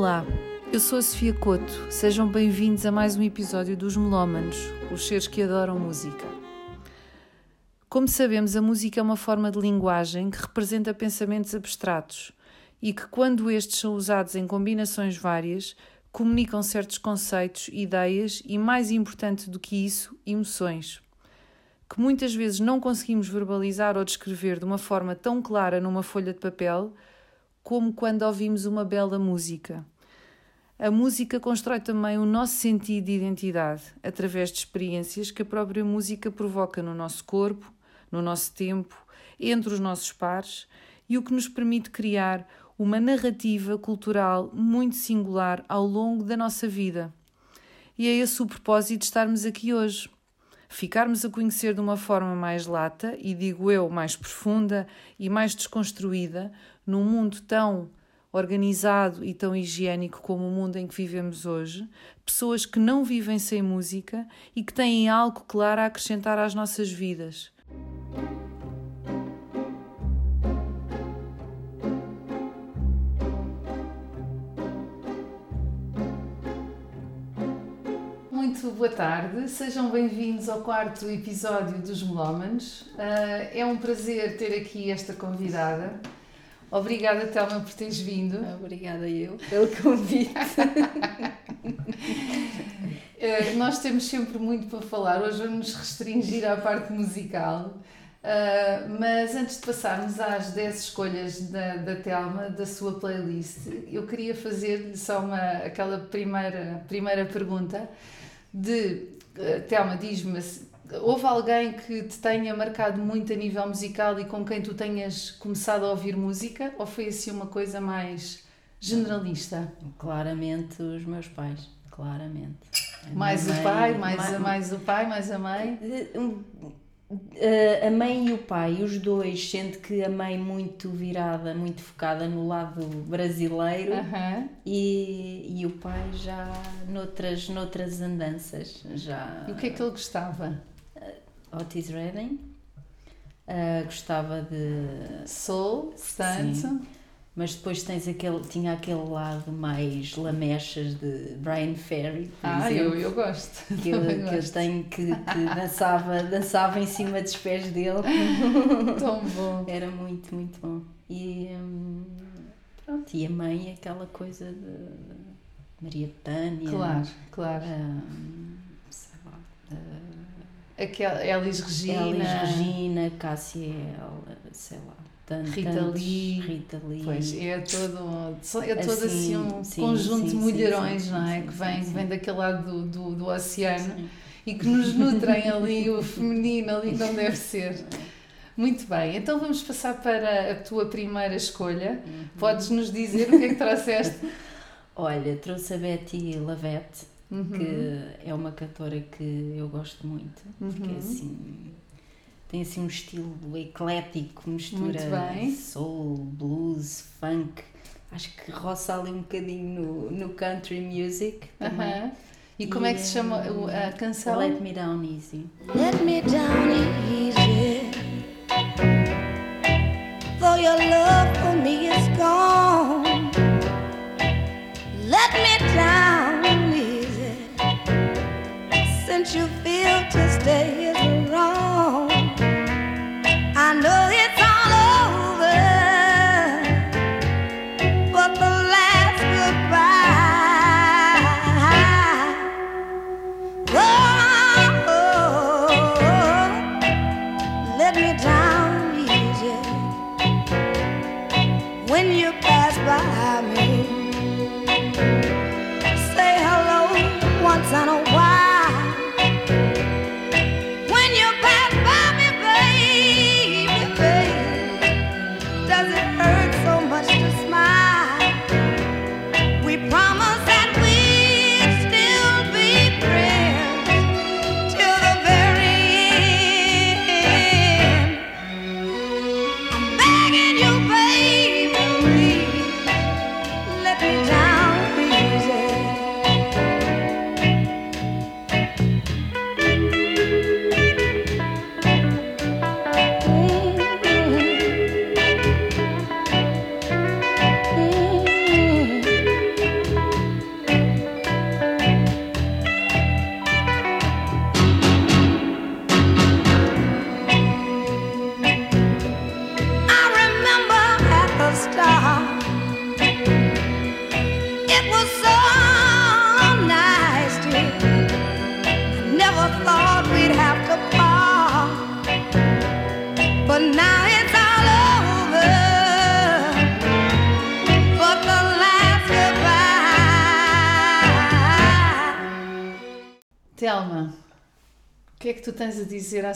Olá, eu sou a Sofia Couto. Sejam bem-vindos a mais um episódio dos Melómanos, os seres que adoram música. Como sabemos, a música é uma forma de linguagem que representa pensamentos abstratos e que, quando estes são usados em combinações várias, comunicam certos conceitos, ideias e, mais importante do que isso, emoções. Que muitas vezes não conseguimos verbalizar ou descrever de uma forma tão clara numa folha de papel como quando ouvimos uma bela música. A música constrói também o nosso sentido de identidade através de experiências que a própria música provoca no nosso corpo, no nosso tempo, entre os nossos pares e o que nos permite criar uma narrativa cultural muito singular ao longo da nossa vida. E é esse o propósito de estarmos aqui hoje. Ficarmos a conhecer de uma forma mais lata e, digo eu, mais profunda e mais desconstruída, num mundo tão organizado e tão higiênico como o mundo em que vivemos hoje, pessoas que não vivem sem música e que têm algo claro a acrescentar às nossas vidas. Muito boa tarde, sejam bem-vindos ao quarto episódio dos Melómanos. Uh, é um prazer ter aqui esta convidada. Obrigada, Telma, por teres vindo. Obrigada eu pelo convite. uh, nós temos sempre muito para falar, hoje vamos nos restringir à parte musical. Uh, mas antes de passarmos às 10 escolhas da, da Telma, da sua playlist, eu queria fazer-lhe só uma, aquela primeira, primeira pergunta de uh, Telma, diz-me, houve alguém que te tenha marcado muito a nível musical e com quem tu tenhas começado a ouvir música ou foi assim uma coisa mais generalista? Claramente os meus pais, claramente. mais o pai, mais, mais, a, mais o pai, mais a mãe? Uh, a mãe e o pai, os dois, sendo que a mãe muito virada, muito focada no lado brasileiro e, e o pai já noutras, noutras andanças. Já... E o que é que ele gostava? Otis Redding, uh, gostava de... Soul, portanto mas depois tens aquele, tinha aquele lado mais lamechas de Brian Ferry. ah, exemplo, eu, eu gosto. Que eu, que eu tenho que, que dançava, dançava em cima dos pés dele. Tão bom. Era muito, muito bom. E hum, pronto, e a mãe, aquela coisa de Maria Tânia. Claro, claro. Hum, sei lá. Uh, Aquela Elis Regina. Elis Regina, Cássia, sei lá Rita Lee. Rita Lee. Pois, é todo, é todo assim, assim um sim, conjunto sim, de mulherões, sim, não é? que vem, vem daquele lado do, do, do oceano e que nos nutrem ali o feminino, ali não deve ser. Muito bem, então vamos passar para a tua primeira escolha. Uhum. Podes nos dizer o que é que trouxeste? Olha, trouxe a Betty Lavette, uhum. que é uma cantora que eu gosto muito, uhum. porque é assim tem assim um estilo eclético, mistura soul, blues, funk. Acho que roça ali um bocadinho no, no country music também. Uh -huh. E, e como é que se chama a canção? Let Me Down Easy. Let me down easy. Though your love for me is gone. Since you feel to stay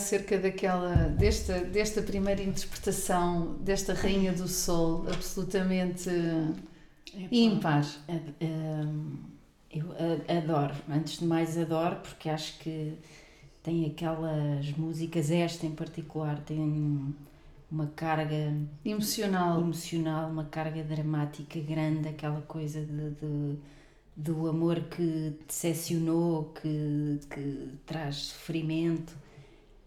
acerca daquela, desta, desta primeira interpretação desta Rainha do Sol, absolutamente Epá, ímpar? hum, eu adoro, antes de mais adoro, porque acho que tem aquelas músicas, esta em particular, tem uma carga Emocional. emocional, uma carga dramática grande, aquela coisa de, de- do amor que decepcionou, que, que traz sofrimento.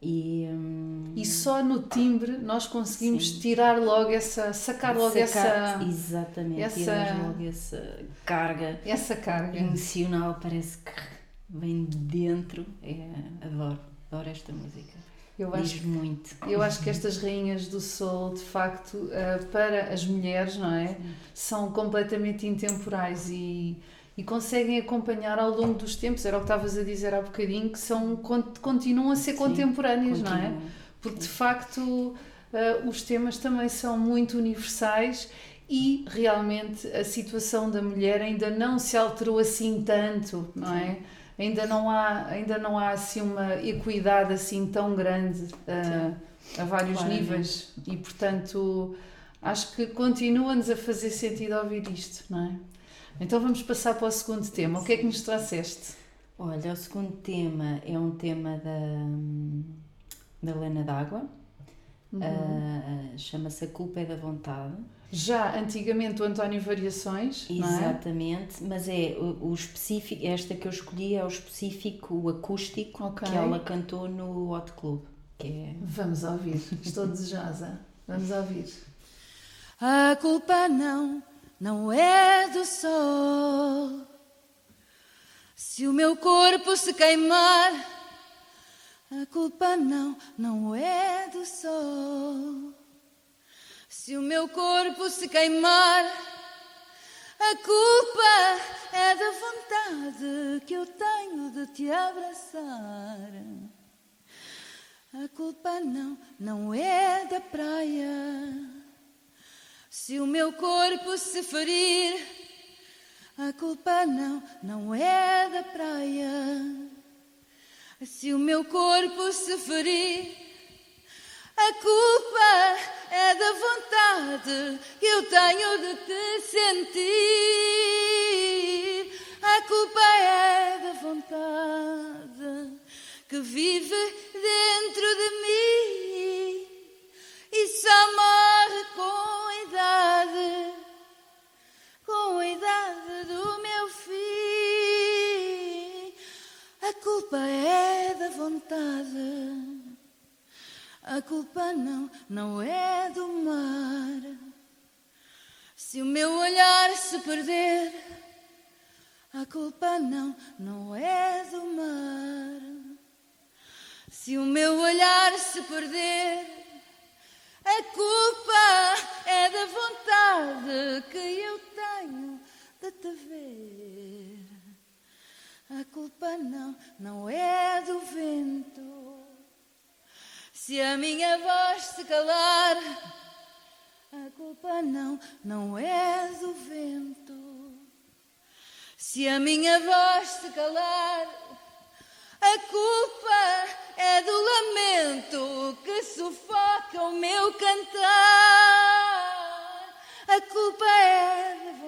E, hum, E só no timbre nós conseguimos Sim. tirar logo essa, sacar logo sacar- essa, Exatamente, essa- logo essa carga essa carga. emocional, parece que vem de dentro. É, adoro, adoro esta música. Eu acho Diz muito. Eu acho que estas rainhas do sol, de facto, eh, para as mulheres, não é? São completamente intemporais e, e conseguem acompanhar ao longo dos tempos. Era o que estavas a dizer há bocadinho, que são, con- continuam a ser Sim, contemporâneas, não é? Porque de facto eh, os temas também são muito universais e realmente a situação da mulher ainda não se alterou assim tanto, não é? Ainda não há, ainda não há assim uma equidade assim tão grande eh, a vários Claramente. níveis e portanto acho que continua-nos a fazer sentido ouvir isto, não é? Então vamos passar para o segundo tema. O que é que nos trouxeste? Olha, o segundo tema é um tema da, da Lena D'Água. Uhum. Ah, Chama-se A Culpa é da Vontade. Já antigamente o António Variações, não é? Exatamente, mas é o, o específico, esta que eu escolhi é o específico, o acústico Ok. que ela cantou no Hot Club. Que é Vamos ouvir. Estou desejosa. Vamos ouvir. A culpa não, não é do sol. Se o meu corpo se queimar, a culpa não, não é do sol. Se o meu corpo se queimar, a culpa é da vontade que eu tenho de te abraçar. A culpa não, não é da praia. Se o meu corpo se ferir, a culpa não, não é da praia. Se o meu corpo se ferir, a culpa é da vontade que eu tenho de te sentir. A culpa é da vontade que vive dentro de mim e só vontade. A culpa não, não é do mar. Se o meu olhar se perder, a culpa não, não é do mar. Se o meu olhar se perder, a culpa é da vontade que eu tenho de te ver. A culpa não, não é do vento. Se a minha voz se calar, a culpa não, não é do vento. Se a minha voz se calar, a culpa é do lamento que sufoca o meu cantar. A culpa é vontade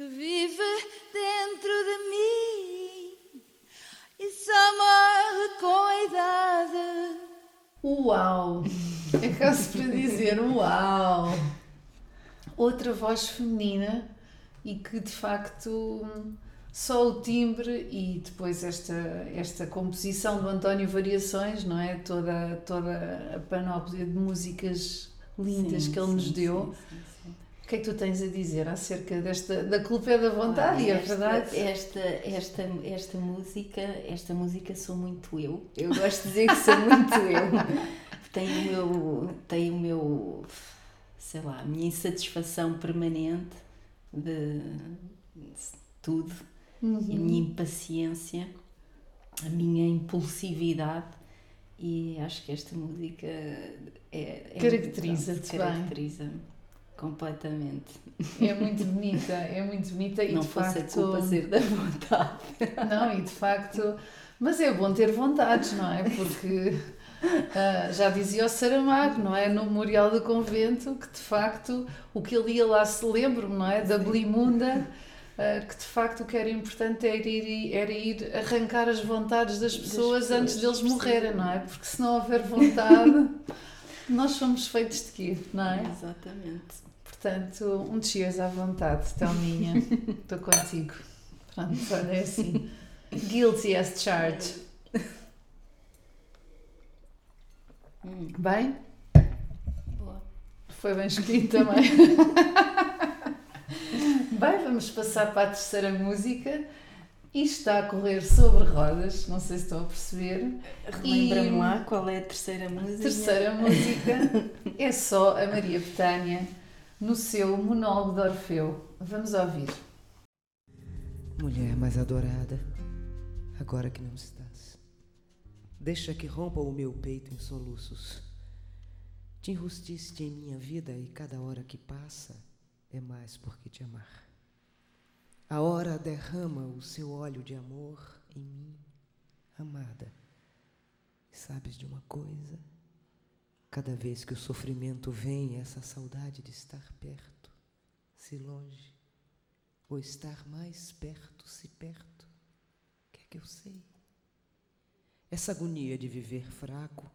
que vive dentro de mim e só morre com a idade. Uau! É caso para dizer uau! Outra voz feminina e que de facto só o timbre e depois esta, esta composição do António Variações, não é? Toda, toda a panóplia de músicas lindas Sim, que ele nos sim, deu. sim, sim, sim. O que é que tu tens a dizer acerca desta da culpa é da vontade? Olha, é esta, verdade. Esta, esta, esta música, esta música sou muito eu. Eu gosto de dizer que sou muito eu. Tenho o meu, tenho o meu, sei lá, a minha insatisfação permanente de, de tudo, Uhum. a minha impaciência, a minha impulsividade. E acho que esta música é, é Caracteriza-te pronto, bem. Completamente. É muito bonita, é muito bonita e não de fosse facto. a culpa ser da vontade. Não, e de facto. Mas é bom ter vontades, não é? Porque ah, já dizia o Saramago, não é? No Memorial do Convento, que de facto o que ele ia lá se lembro-me, não é? Da Blimunda, ah, que de facto o que era importante era ir, era ir arrancar as vontades das pessoas, pessoas, antes deles morrerem, não é? Porque se não houver vontade, nós somos feitos de quê, não é? Exatamente. Portanto, um cheers à vontade, Thelminha. Estou contigo. Pronto, olha, é assim. Guilty as charged. Hum, Bem? boa. Foi bem escrito também. Bem, vamos passar para a terceira música. Isto está a correr sobre rodas, não sei se estão a perceber. Relembra-me lá qual é a terceira A música. terceira música é só a Maria Betânia no seu monólogo de Orfeu. Vamos ouvir. Mulher mais adorada, agora que não estás, deixa que rompa o meu peito em soluços. Te enrustiste em minha vida e cada hora que passa é mais porque te amar. A hora derrama o seu óleo de amor em mim, amada. E sabes de uma coisa? Cada vez que o sofrimento vem, essa saudade de estar perto, se longe, ou estar mais perto, se perto, o que é que eu sei? Essa agonia de viver fraco,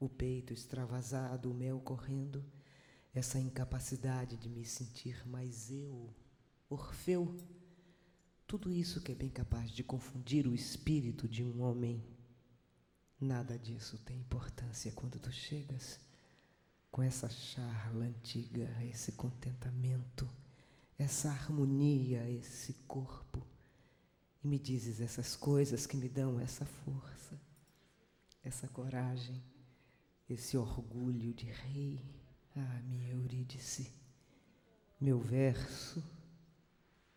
o peito extravasado, o mel correndo, essa incapacidade de me sentir mais eu, Orfeu, tudo isso que é bem capaz de confundir o espírito de um homem. Nada disso tem importância quando tu chegas com essa charla antiga, esse contentamento, essa harmonia, esse corpo, e me dizes essas coisas que me dão essa força, essa coragem, esse orgulho de rei. Ah, minha Eurídice, meu verso,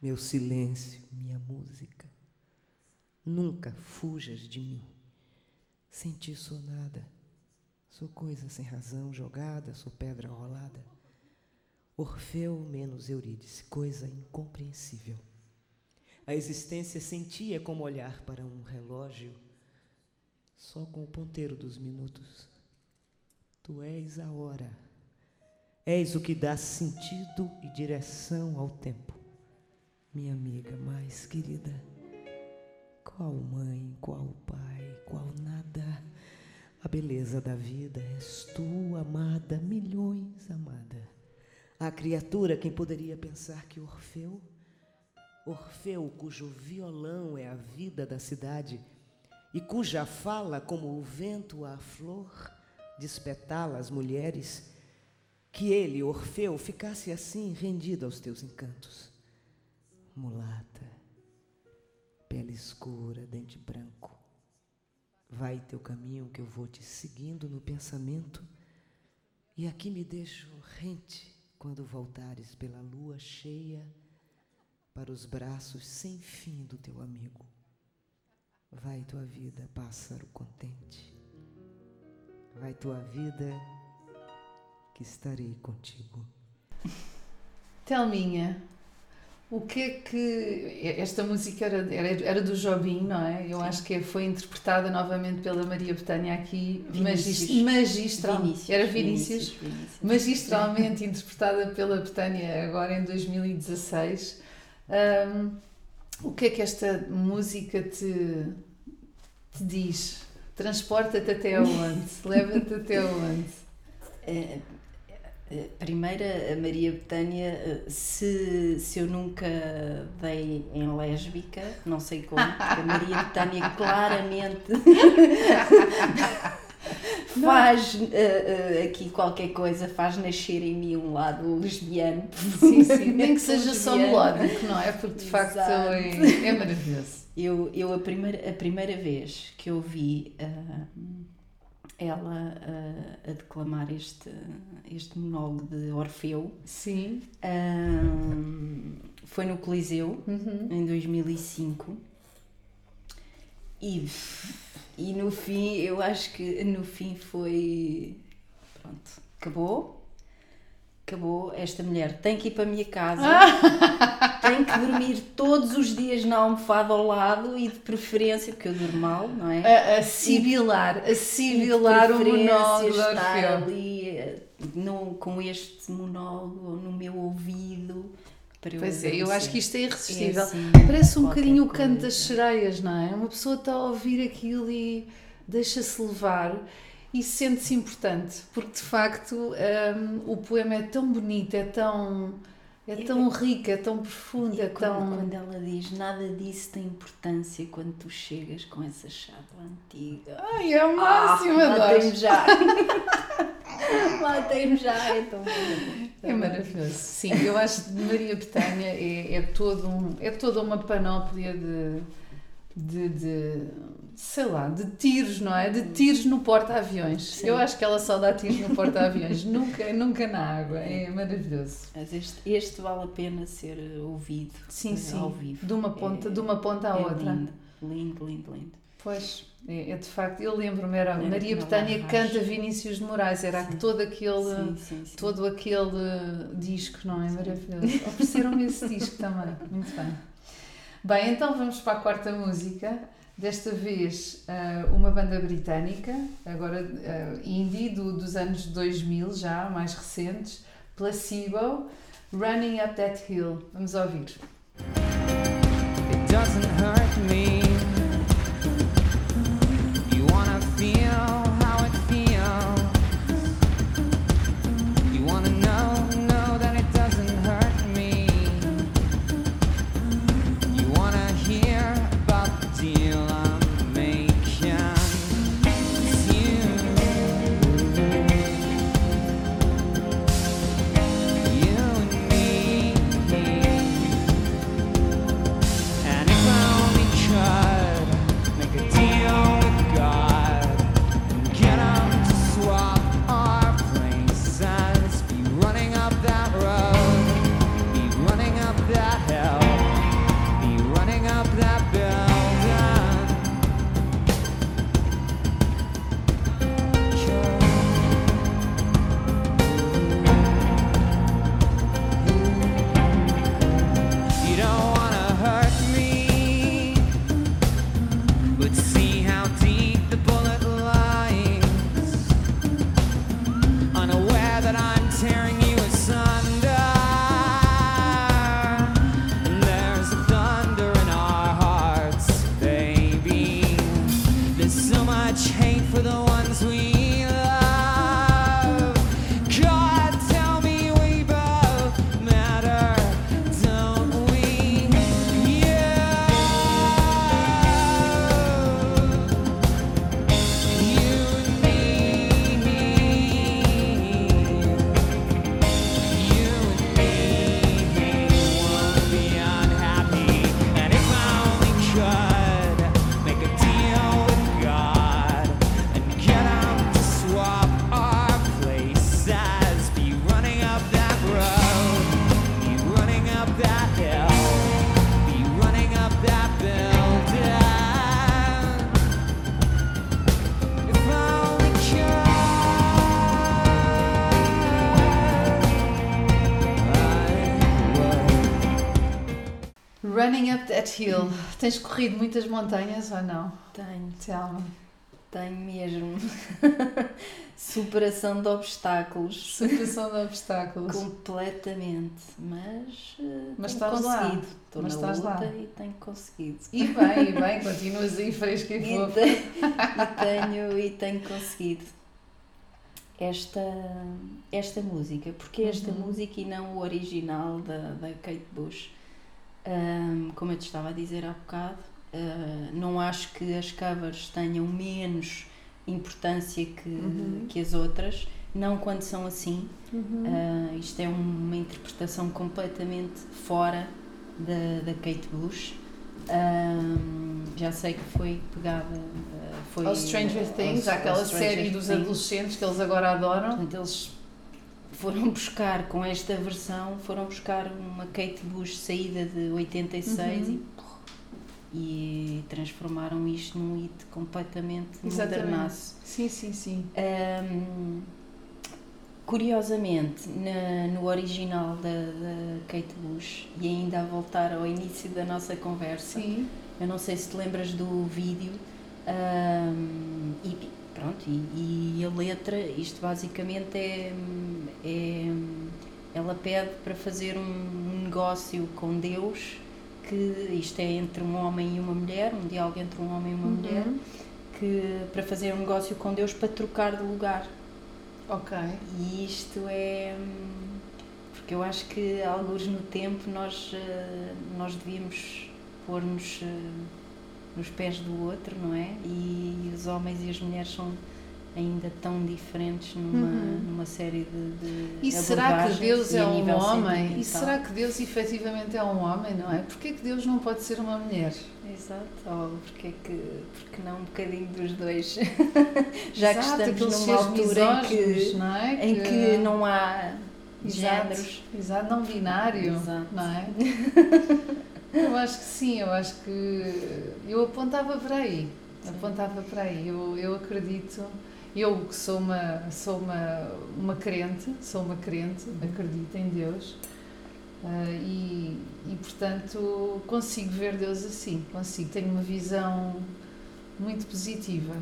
meu silêncio, minha música. Nunca fujas de mim. Sem ti sou nada. Sou coisa sem razão jogada, sou pedra rolada. Orfeu menos Eurídice, coisa incompreensível. A existência sem ti é como olhar para um relógio só com o ponteiro dos minutos. Tu és a hora. És o que dá sentido e direção ao tempo. Minha amiga mais querida, qual mãe, qual pai, qual nada. A beleza da vida és tu, amada, milhões amada. A criatura, quem poderia pensar que Orfeu, Orfeu, cujo violão é a vida da cidade e cuja fala, como o vento a flor, despetala as mulheres, que ele, Orfeu, ficasse assim rendido aos teus encantos. Mulata, pele escura, dente branco, vai teu caminho que eu vou te seguindo no pensamento, e aqui me deixo rente quando voltares pela lua cheia para os braços sem fim do teu amigo. Vai tua vida, pássaro contente. Vai tua vida, que estarei contigo. Thelminha, o que é que. Esta música era, era, era do Jobim, não é? Eu acho que foi interpretada novamente pela Maria Betânia aqui, Vinícius. magis- magistral. Vinícius, Era Vinícius. Vinícius. magistralmente interpretada pela Betânia agora em 2016. Ahm, o que é que esta música te, te diz? Transporta-te até onde? Leva-te até onde? Eh, Primeira, a Maria Betânia, eh, se, se eu nunca dei em lésbica, não sei como, porque a Maria Betânia claramente faz eh, eh, aqui qualquer coisa, faz nascer em mim um lado lesbiano. Sim, sim. Nem que seja só melódico, não é? Porque de facto é, é maravilhoso. Eu, eu a, primeira, a primeira vez que eu vi ah, ela ah, a declamar este, este monólogo de Orfeu Sim. ah, foi no Coliseu, Uhum. em 2005. E, e no fim, eu acho que no fim foi. Pronto, acabou. Acabou, esta mulher tem que ir para a minha casa, tem que dormir todos os dias na almofada ao lado e de preferência, porque eu durmo mal, não é? A, a sibilar, a sibilar o monólogo estar ali eh, no- com este monólogo no meu ouvido. Para Pois é, eu acho que isto é irresistível. É assim, Parece um bocadinho o canto das sereias, não é? Uma pessoa está a ouvir aquilo e deixa-se levar e sente-se importante, porque de facto hum, o poema é tão bonito, é tão, é tão rico, é tão profundo, é Quando, tão. quando ela diz nada disso tem importância quando tu chegas com essa chave antiga. Ai, é o máximo, Ah, adoro. Já. Matei-me já, é tão. É maravilhoso. Sim, eu acho que Maria Betânia é, é, todo um, é toda uma panóplia de, de, de, sei lá, de tiros, não é? De tiros no porta-aviões. Eu acho que ela só dá tiros no porta-aviões, nunca, nunca na água. É maravilhoso. Mas este, este vale a pena ser eh, ouvido Sim, eh, sim. ao vivo. De uma ponta, É- de uma ponta à é outra. Lindo, lindo, lindo, lindo. Pois, é, é de facto, eu lembro-me, era Era Maria Betânia canta Vinícius de Moraes, era Sim. todo aquele. Sim, sim, sim. todo aquele disco, não é? Maravilhoso. Ofereceram-me esse disco também. Muito bem. Bem, então vamos para a quarta música. Desta vez ah, uma banda britânica, agora ah, indie, do- dos anos 2000 já, mais recentes, Placebo, Running Up That Hill. Vamos ouvir. It doesn't hurt That Hill. Tens corrido muitas montanhas ou não? Tenho, Thelma. tenho mesmo. Superação de obstáculos. Superação de obstáculos. Completamente. Mas, eh, Mas tenho conseguido. Estou Mas na estás luta lá. e tenho conseguido. E bem, e bem, continuas aí fresca e fofa. e tenho, e tenho conseguido esta, esta música. Porque esta Uhum. música e não o original da, da Kate Bush. Ahm, como eu te estava a dizer há bocado, ah, não acho que as covers tenham menos importância que, Uhum. que as outras, não quando são assim. Uhum. Ah, isto é uma interpretação completamente fora da, da Kate Bush. Ahm, já sei que foi pegada. ah, foi Ao Stranger Things, aquela série dos adolescentes que eles agora adoram. Portanto, eles foram buscar com esta versão, foram buscar uma Kate Bush saída de 86 Uhum. e, e transformaram isto num hit completamente modernaço. Sim, sim, sim. Ahm, curiosamente, na- no original da, da Kate Bush, e ainda a voltar ao início da nossa conversa, Sim. eu não sei se te lembras do vídeo, e pronto, e, e a letra, isto basicamente é, é- ela pede para fazer um negócio com Deus, que isto é entre um homem e uma mulher, um diálogo entre um homem e uma mulher, que para fazer um negócio com Deus para trocar de lugar. Ok. E isto é. Porque eu acho que, alguns no tempo, nós, eh, nós devíamos pôr-nos eh, nos pés do outro, não é? E os homens e as mulheres são ainda tão diferentes numa, Uhum. numa série de. de E será que Deus é um homem? E será que Deus efetivamente é um homem, não é? Porquê que Deus não pode ser uma mulher? Exato, ou porque, é que, porque não um bocadinho dos dois? Já Exato, que estamos numa altura em que, não é? em que não há Exato, géneros. Exato, não binário, Exato. não é? eu acho que sim, eu acho que eu apontava para aí, apontava para aí, eu, eu acredito, eu que sou uma, sou uma, uma crente, sou uma crente, acredito em Deus ah, e, e portanto consigo ver Deus assim, consigo, tenho uma visão muito positiva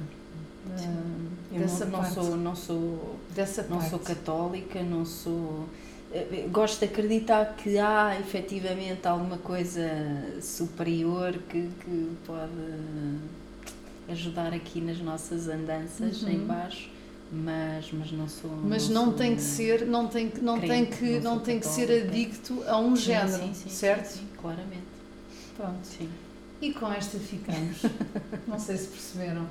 Eu dessa não, não parte, sou, não sou dessa não parte. sou católica, não sou. Eh, Gosto de acreditar que há efetivamente alguma coisa superior que, que pode ajudar aqui nas nossas andanças Uhum. em baixo, mas, mas não sou. Mas não sou- tem que ser, não tem que, não tem crente, que, não não tem que ser adicto a um género, sim, sim, certo? Sim, sim, claramente. Pronto. Sim. E com esta ficamos. não sei se perceberam.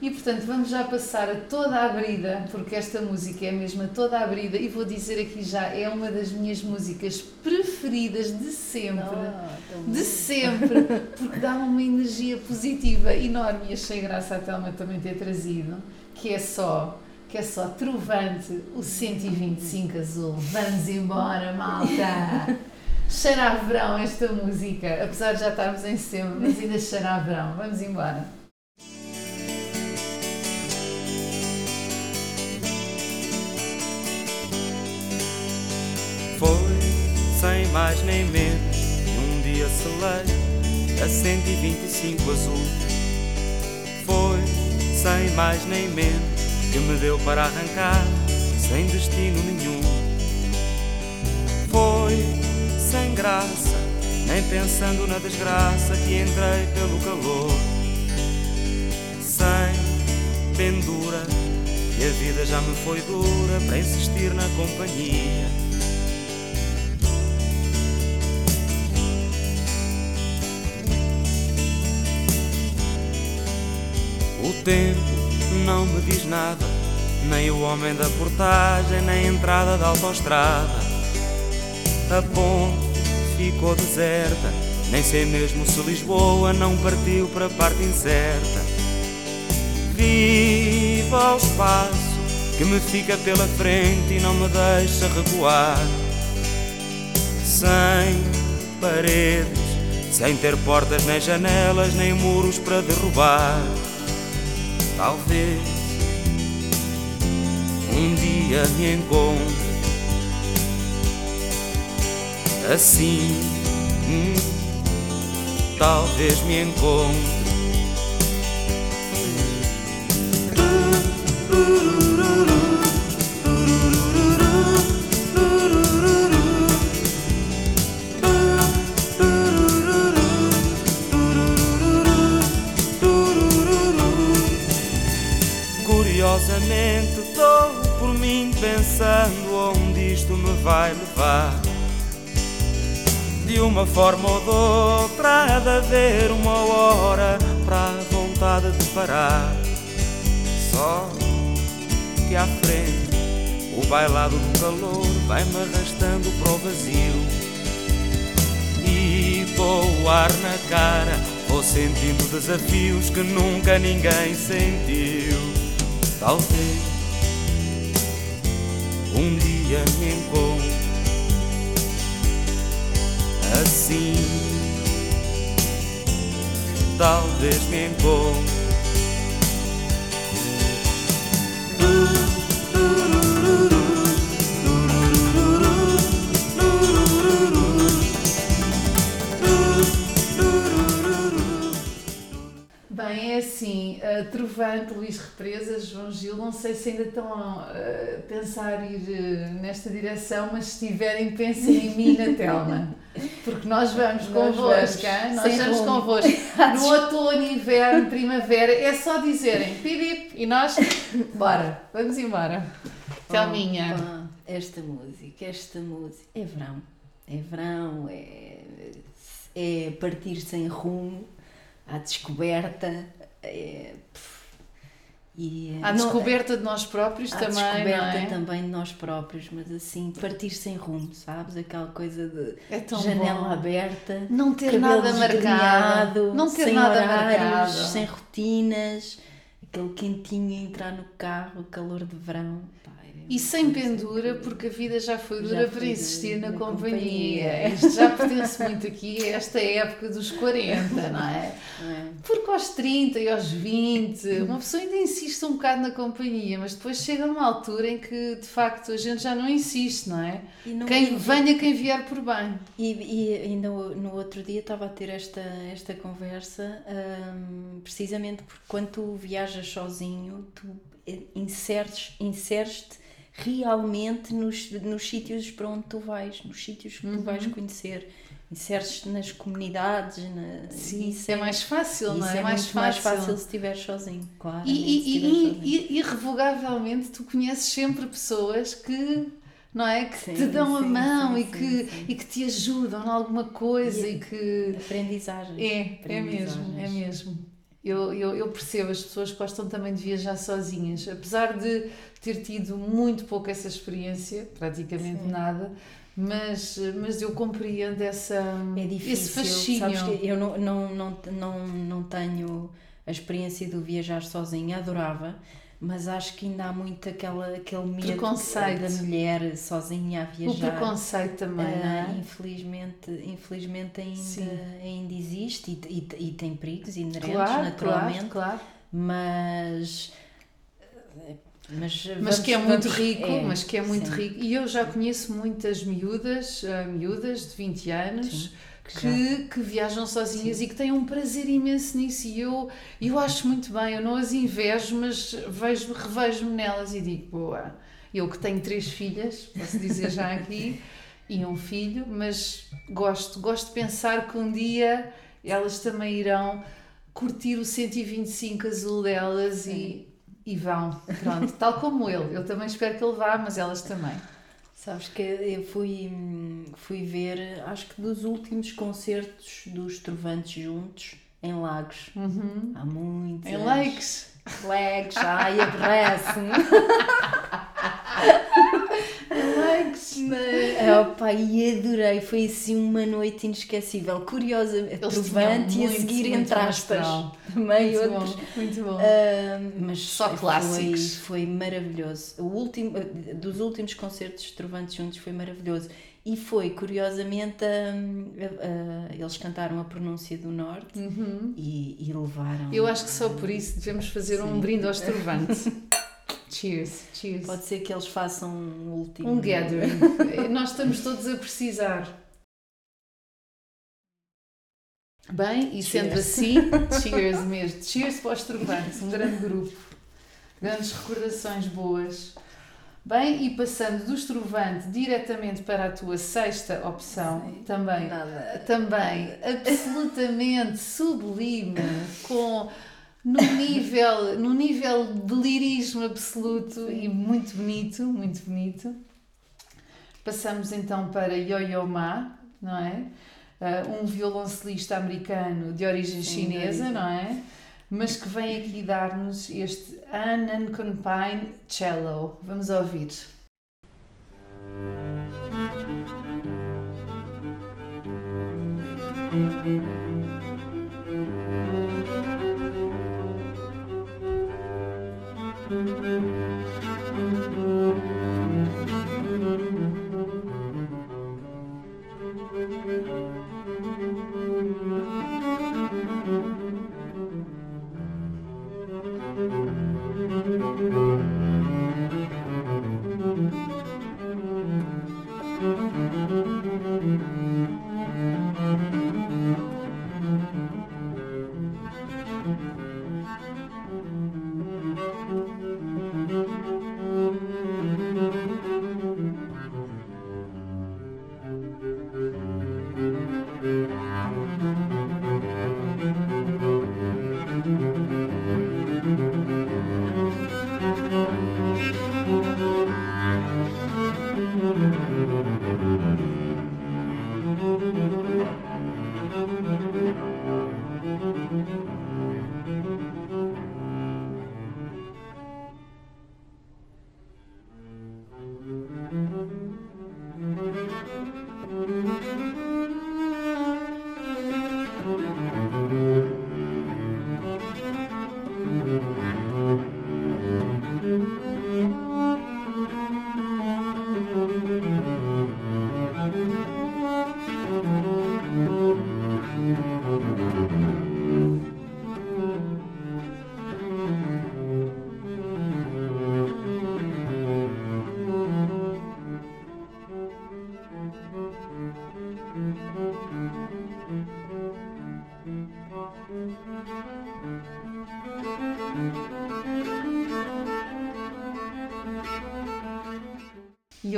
E portanto vamos já passar a toda a brida, porque esta música é mesmo a toda a brida, e vou dizer aqui já, é uma das minhas músicas preferidas de sempre. Tão De sempre, porque dá uma energia positiva enorme e achei graça a Telma também ter trazido, que é só, que é só trovante o 125 azul. Vamos embora, malta! Cheira a verão esta música, apesar de já estarmos em setembro, mas ainda cheira a verão. Vamos embora. Foi sem mais nem menos que um dia selei a 125 azul. Foi sem mais nem menos que me deu para arrancar sem destino nenhum. Graça, nem pensando na desgraça que entrei pelo calor. Sem pendura, que a vida já me foi dura para insistir na companhia. O tempo não me diz nada, nem o homem da portagem, nem a entrada da autoestrada. A ponte ficou deserta, nem sei mesmo se Lisboa não partiu para a parte incerta. Viva o espaço que me fica pela frente e não me deixa recuar. Sem paredes, sem ter portas nem janelas, nem muros para derrubar. Talvez um dia me encontre assim. hum, talvez me encontre. Curiosamente estou por mim pensando onde isto me vai levar. De uma forma ou de outra há de haver uma hora para a vontade de parar. Só que à frente o bailado do calor vai-me arrastando para o vazio. E vou o ar na cara, vou sentindo desafios que nunca ninguém sentiu. Talvez um dia me encontre assim. Talvez me encontre. Bem, é assim, uh, Trovante, Luís Represa, João Gil, não sei se ainda estão a uh, pensar ir uh, nesta direção, mas se tiverem, pensem em mim na Telma. Porque nós vamos convosco, hein? nós vamos rumo. convosco. No outono, inverno, primavera, é só dizerem pip e nós, bora, vamos embora. Telminha. Pá, esta música, esta música, é verão. É verão, é, é partir sem rumo, à descoberta. É, e, À não- descoberta de nós próprios à também, descoberta não é? também de nós próprios, mas assim, partir sem rumo, sabes? Aquela coisa de É janela bom. aberta, Não ter nada marcado. Não ter sem nada horários, marcado. sem rotinas, aquele quentinho a entrar no carro, calor de verão. Pá, E sem pendura, que- porque a vida já foi Já dura foi para insistir na na, companhia. companhia. Isto já pertence muito aqui a esta época dos 40, não é? não é? Porque aos 30 e aos 20, uma pessoa ainda insiste um bocado na companhia, mas depois chega uma altura em que de facto a gente já não insiste, não é? Não- Quem e- venha, quem vier por bem. E, ainda no, no outro dia estava a ter esta, esta conversa, hum, precisamente porque quando tu viajas sozinho, tu eh, inseres, inseres-te realmente nos, nos sítios para onde tu vais, nos sítios que tu vais conhecer. Inseres-te nas comunidades, na, Sim, isso é mais fácil, não é? é mais muito mais fácil. fácil se estiveres sozinho, claro. E, e, e, e, irrevogavelmente tu conheces sempre pessoas que não é que Sim, te dão a sim, mão sim, e, que, e que te ajudam em alguma coisa e, que Aprendizagens. é, é mesmo, é mesmo. Eu, eu, eu percebo, as pessoas gostam também de viajar sozinhas, apesar de ter tido muito pouco essa experiência, praticamente Sim. nada, mas, mas eu compreendo essa, É difícil, esse fascínio. sabes que eu não, não, não, não, não tenho a experiência de viajar sozinha, adorava, mas acho que ainda há muito aquela, aquele medo Preconceito. da mulher sozinha a o viajar. preconceito também, não Ah, é? infelizmente, infelizmente Sim. ainda, ainda existe e, e, e tem perigos inerentes, Claro, naturalmente, claro, claro. mas, mas, Mas vamos- que é muito vamos- rico, é, mas que é muito sim. rico. E eu já conheço muitas miúdas, ah, miúdas de 20 anos, Sim, que que, viajam sozinhas e que têm um prazer imenso nisso. E eu, eu acho muito bem, eu não as invejo, mas vejo, revejo-me nelas e digo, boa, eu que tenho três filhas, posso dizer já aqui, e um filho, mas gosto, gosto de pensar que um dia elas também irão curtir o 125 azul delas e, e vão, pronto, tal como ele. Eu também espero que ele vá, mas elas também. Sabes que eu fui, fui ver, acho que dos últimos concertos dos Trovantes juntos em Lagos. Há muitos. Em likes. Lagos, ai, aborrece-me. Likes. Mas, opa, e adorei, foi assim uma noite inesquecível. Curiosa, Trovante e a seguir entre aspas. Também Muito outros. bom, muito bom. Ah, mas Só foi- clássicos. Foi, maravilhoso. O último, dos últimos concertos de Trovantes juntos foi maravilhoso. E foi, curiosamente, ah, ah, eles cantaram a pronúncia do Norte e, e levaram. Uhum. Eu acho que só por isso devemos fazer um Sim. brinde aos Trovantes. Cheers, cheers. Pode ser que eles façam um último. Um gathering. Nós estamos todos a precisar. Bem, e sendo Cheers. assim, cheers mesmo. Cheers para os Trovantes, um grande grupo. Grandes recordações boas. Bem, e passando dos Trovantes diretamente para a tua sexta opção, também Nada. também absolutamente sublime, com no nível, no nível de lirismo absoluto Sim. e muito bonito, muito bonito. Passamos então para Yo-Yo Ma, não é? Uh, um violoncelista americano de origem Sim, chinesa, não é? Mas que vem aqui dar-nos este An Pine Cello. Vamos ouvir. Música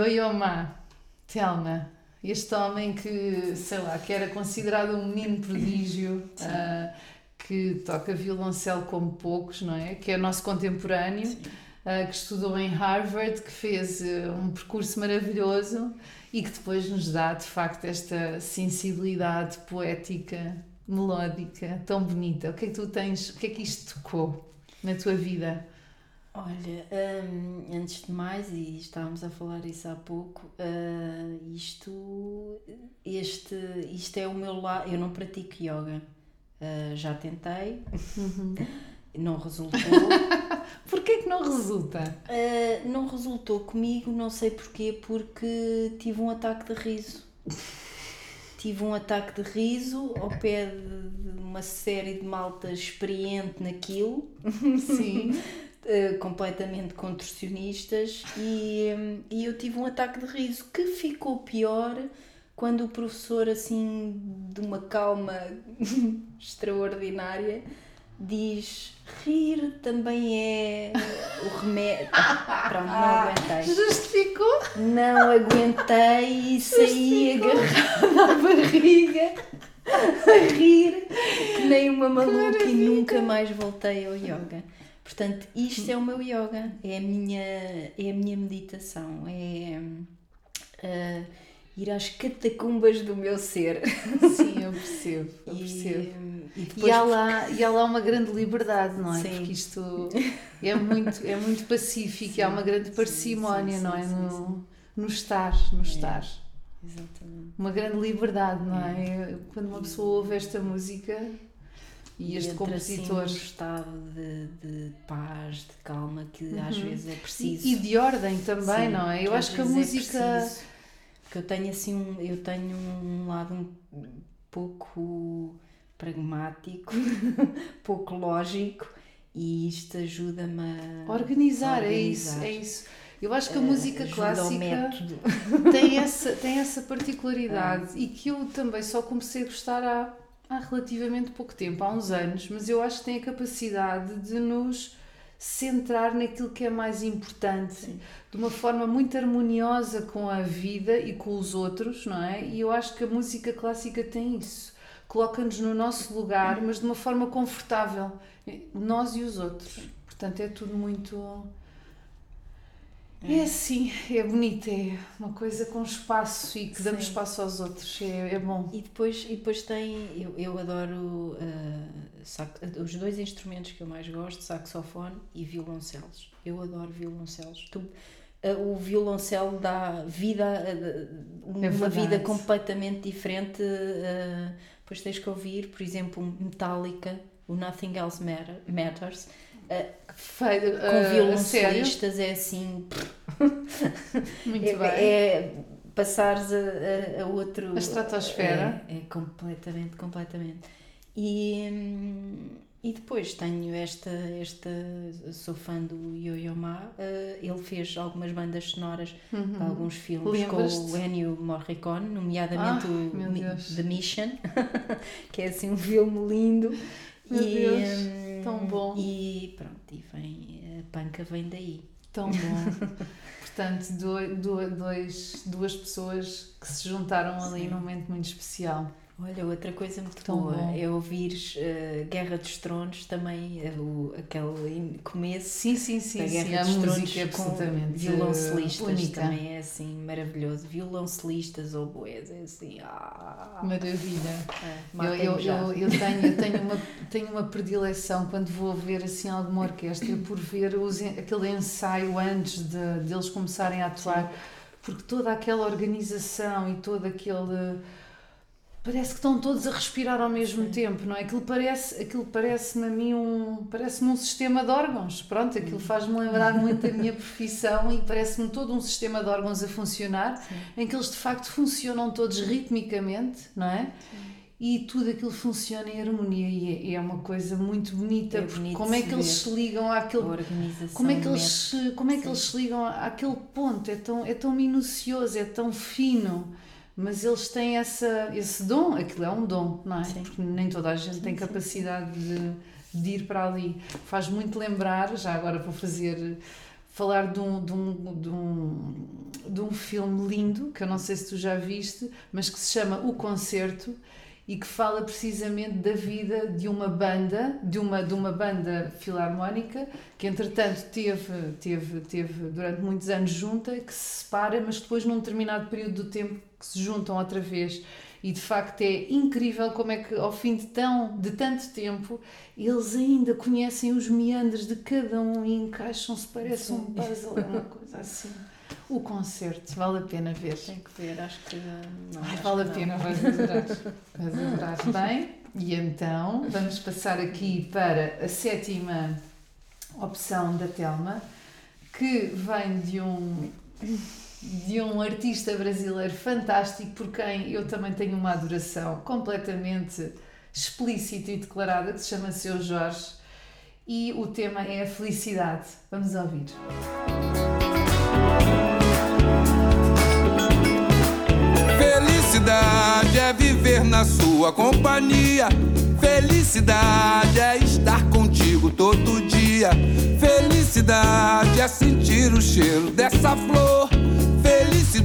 Yo-Yo Ma, Telma, este homem que, sei lá, que era considerado um menino prodígio, ah, que toca violoncelo como poucos, não é? Que é nosso contemporâneo, ah, que estudou em Harvard, que fez ah, um percurso maravilhoso e que depois nos dá, de facto, esta sensibilidade poética, melódica, tão bonita. O que é que tu tens, o que é que isto tocou na tua vida? Olha, hum, antes de mais, e estávamos a falar isso há pouco, ah, isto, este, isto é o meu lado. Eu não pratico yoga. Ah, já tentei, não resultou. Porquê que não resulta? Ah, não resultou comigo, não sei porquê, porque tive um ataque de riso. Tive um ataque de riso ao pé de uma série de malta experiente naquilo. Sim. eh, completamente contorcionistas e, hum, e eu tive um ataque de riso que ficou pior quando o professor assim de uma calma extraordinária diz rir também é o remédio pronto, não aguentei Justificou? não aguentei e saí agarrada à barriga a rir que nem uma maluca e nunca mais voltei ao yoga. Portanto, isto é o meu yoga, é a minha, é a minha meditação, é ah, ir às catacumbas do meu ser. Sim, eu percebo, eu E, percebo. e E depois há, lá, e há lá uma grande liberdade, não é? Sim. Porque isto é muito, é muito pacífico e há uma grande parcimónia, sim, não é? sim, No, no estar, no estar. Exatamente. Uma grande liberdade, não é? Quando uma pessoa ouve esta música e este entra, compositor. Assim, num estado de, de paz, de calma, que às vezes é preciso. E de ordem também, Sim, não é? Eu acho que a é música. preciso. Porque eu tenho assim um, eu tenho um lado um pouco pragmático, pouco lógico e isto ajuda-me a Organizar, a é isso, organizar. é isso. Eu acho que a Eh, música ao clássica tem essa, tem essa particularidade e que eu também só comecei a gostar há, há relativamente pouco tempo, há uns anos, mas eu acho que tem a capacidade de nos centrar naquilo que é mais importante de uma forma muito harmoniosa com a vida e com os outros, não é? E eu acho que a música clássica tem isso. Coloca-nos no nosso lugar, mas de uma forma confortável, nós e os outros. Portanto, é tudo muito. É assim, é bonito, é uma coisa com espaço e que damos Sim. espaço aos outros, é, é bom. E depois, e depois tem, eu, eu adoro sac- os dois instrumentos que eu mais gosto, saxofone e violoncelos. Eu adoro violoncelos. Tu, ah, o violoncelo dá vida, ah, uma É vida completamente diferente. ah, depois tens que ouvir, por exemplo, Metallica, o Nothing Else Matter- Matters, ah, Feio, com sério? violoncelistas é assim. Muito é, bem. é passares a, a, a outro. A estratosfera. É, é completamente, completamente. E, hum, e depois tenho esta, esta. Sou fã do Yo-Yo Ma. eh, ele fez algumas bandas sonoras para alguns filmes com Uhum. O Ennio Morricone, nomeadamente Ah, o Mi-. The Mission, que é assim um filme lindo. Meu e, Deus, hum, tão bom. E pronto, e vem, a panca vem daí. Tão bom. Portanto, do- do- dois, duas pessoas que se juntaram ali num momento muito especial. Olha, outra coisa muito Tão boa bom. é ouvires eh, Guerra dos Tronos também, eh, o, aquele começo Sim, sim, sim, da sim. Guerra A dos Tronos é com violoncelistas única. também é assim maravilhoso. Violoncelistas ou boés, é assim. Ah, Maravilha. é, Eu, eu, eu, eu tenho, eu tenho, uma, tenho uma predileção quando vou ver assim alguma orquestra por ver os, aquele ensaio antes de, deles começarem a atuar, porque toda aquela organização e todo aquele. Parece que estão todos a respirar ao mesmo tempo, não é? Aquilo parece, aquilo parece-me a mim um, parece-me um sistema de órgãos. Pronto, aquilo faz-me lembrar muito da minha profissão e parece-me todo um sistema de órgãos a funcionar, em que eles de facto funcionam todos ritmicamente, não é? E tudo aquilo funciona em harmonia e é, é uma coisa muito bonita, É porque bonito como é que eles se ligam àquele como é que eles, se- como é que eles se ligam àquele ponto? É tão, é tão minucioso, é tão fino, mas eles têm essa, esse dom, aquilo é um dom, não é? Sim. Porque nem toda a gente tem sim. capacidade de, de ir para ali. Faz muito lembrar, já agora vou fazer falar de um, de, um, de, um, de um filme lindo, que eu não sei se tu já viste, mas que se chama O Concerto e que fala precisamente da vida de uma banda, de uma, de uma banda filarmónica, que entretanto teve, teve, teve durante muitos anos junta, que se separa, mas depois num determinado período do tempo que se juntam outra vez e de facto é incrível como é que ao fim de, tão, de tanto tempo eles ainda conhecem os meandros de cada um e encaixam-se, parece um puzzle, é uma coisa assim. O concerto, vale a pena ver. Tem que ver, acho que não. Ai, acho vale a que não. pena, vais adorar. Vais adorar. Bem, e então vamos passar aqui para a sétima opção da Telma, que vem de um, de um artista brasileiro fantástico, por quem eu também tenho uma adoração completamente explícita e declarada, que se chama Seu Jorge, e o tema é a felicidade. Vamos ouvir. Felicidade é viver na sua companhia. Felicidade é estar contigo todo dia. Felicidade é sentir o cheiro dessa flor.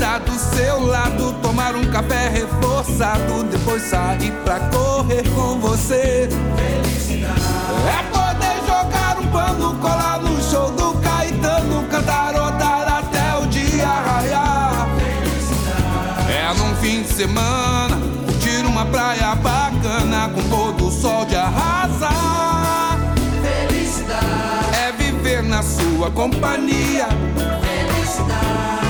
É acordar do seu lado, tomar um café reforçado, depois sair pra correr com você. É poder jogar um pano, colar no show do Caetano, cantarotar até o dia raiar. É num fim de semana, curtir uma praia bacana com pôr do sol de arrasar. Felicidade é viver na sua companhia. Felicidade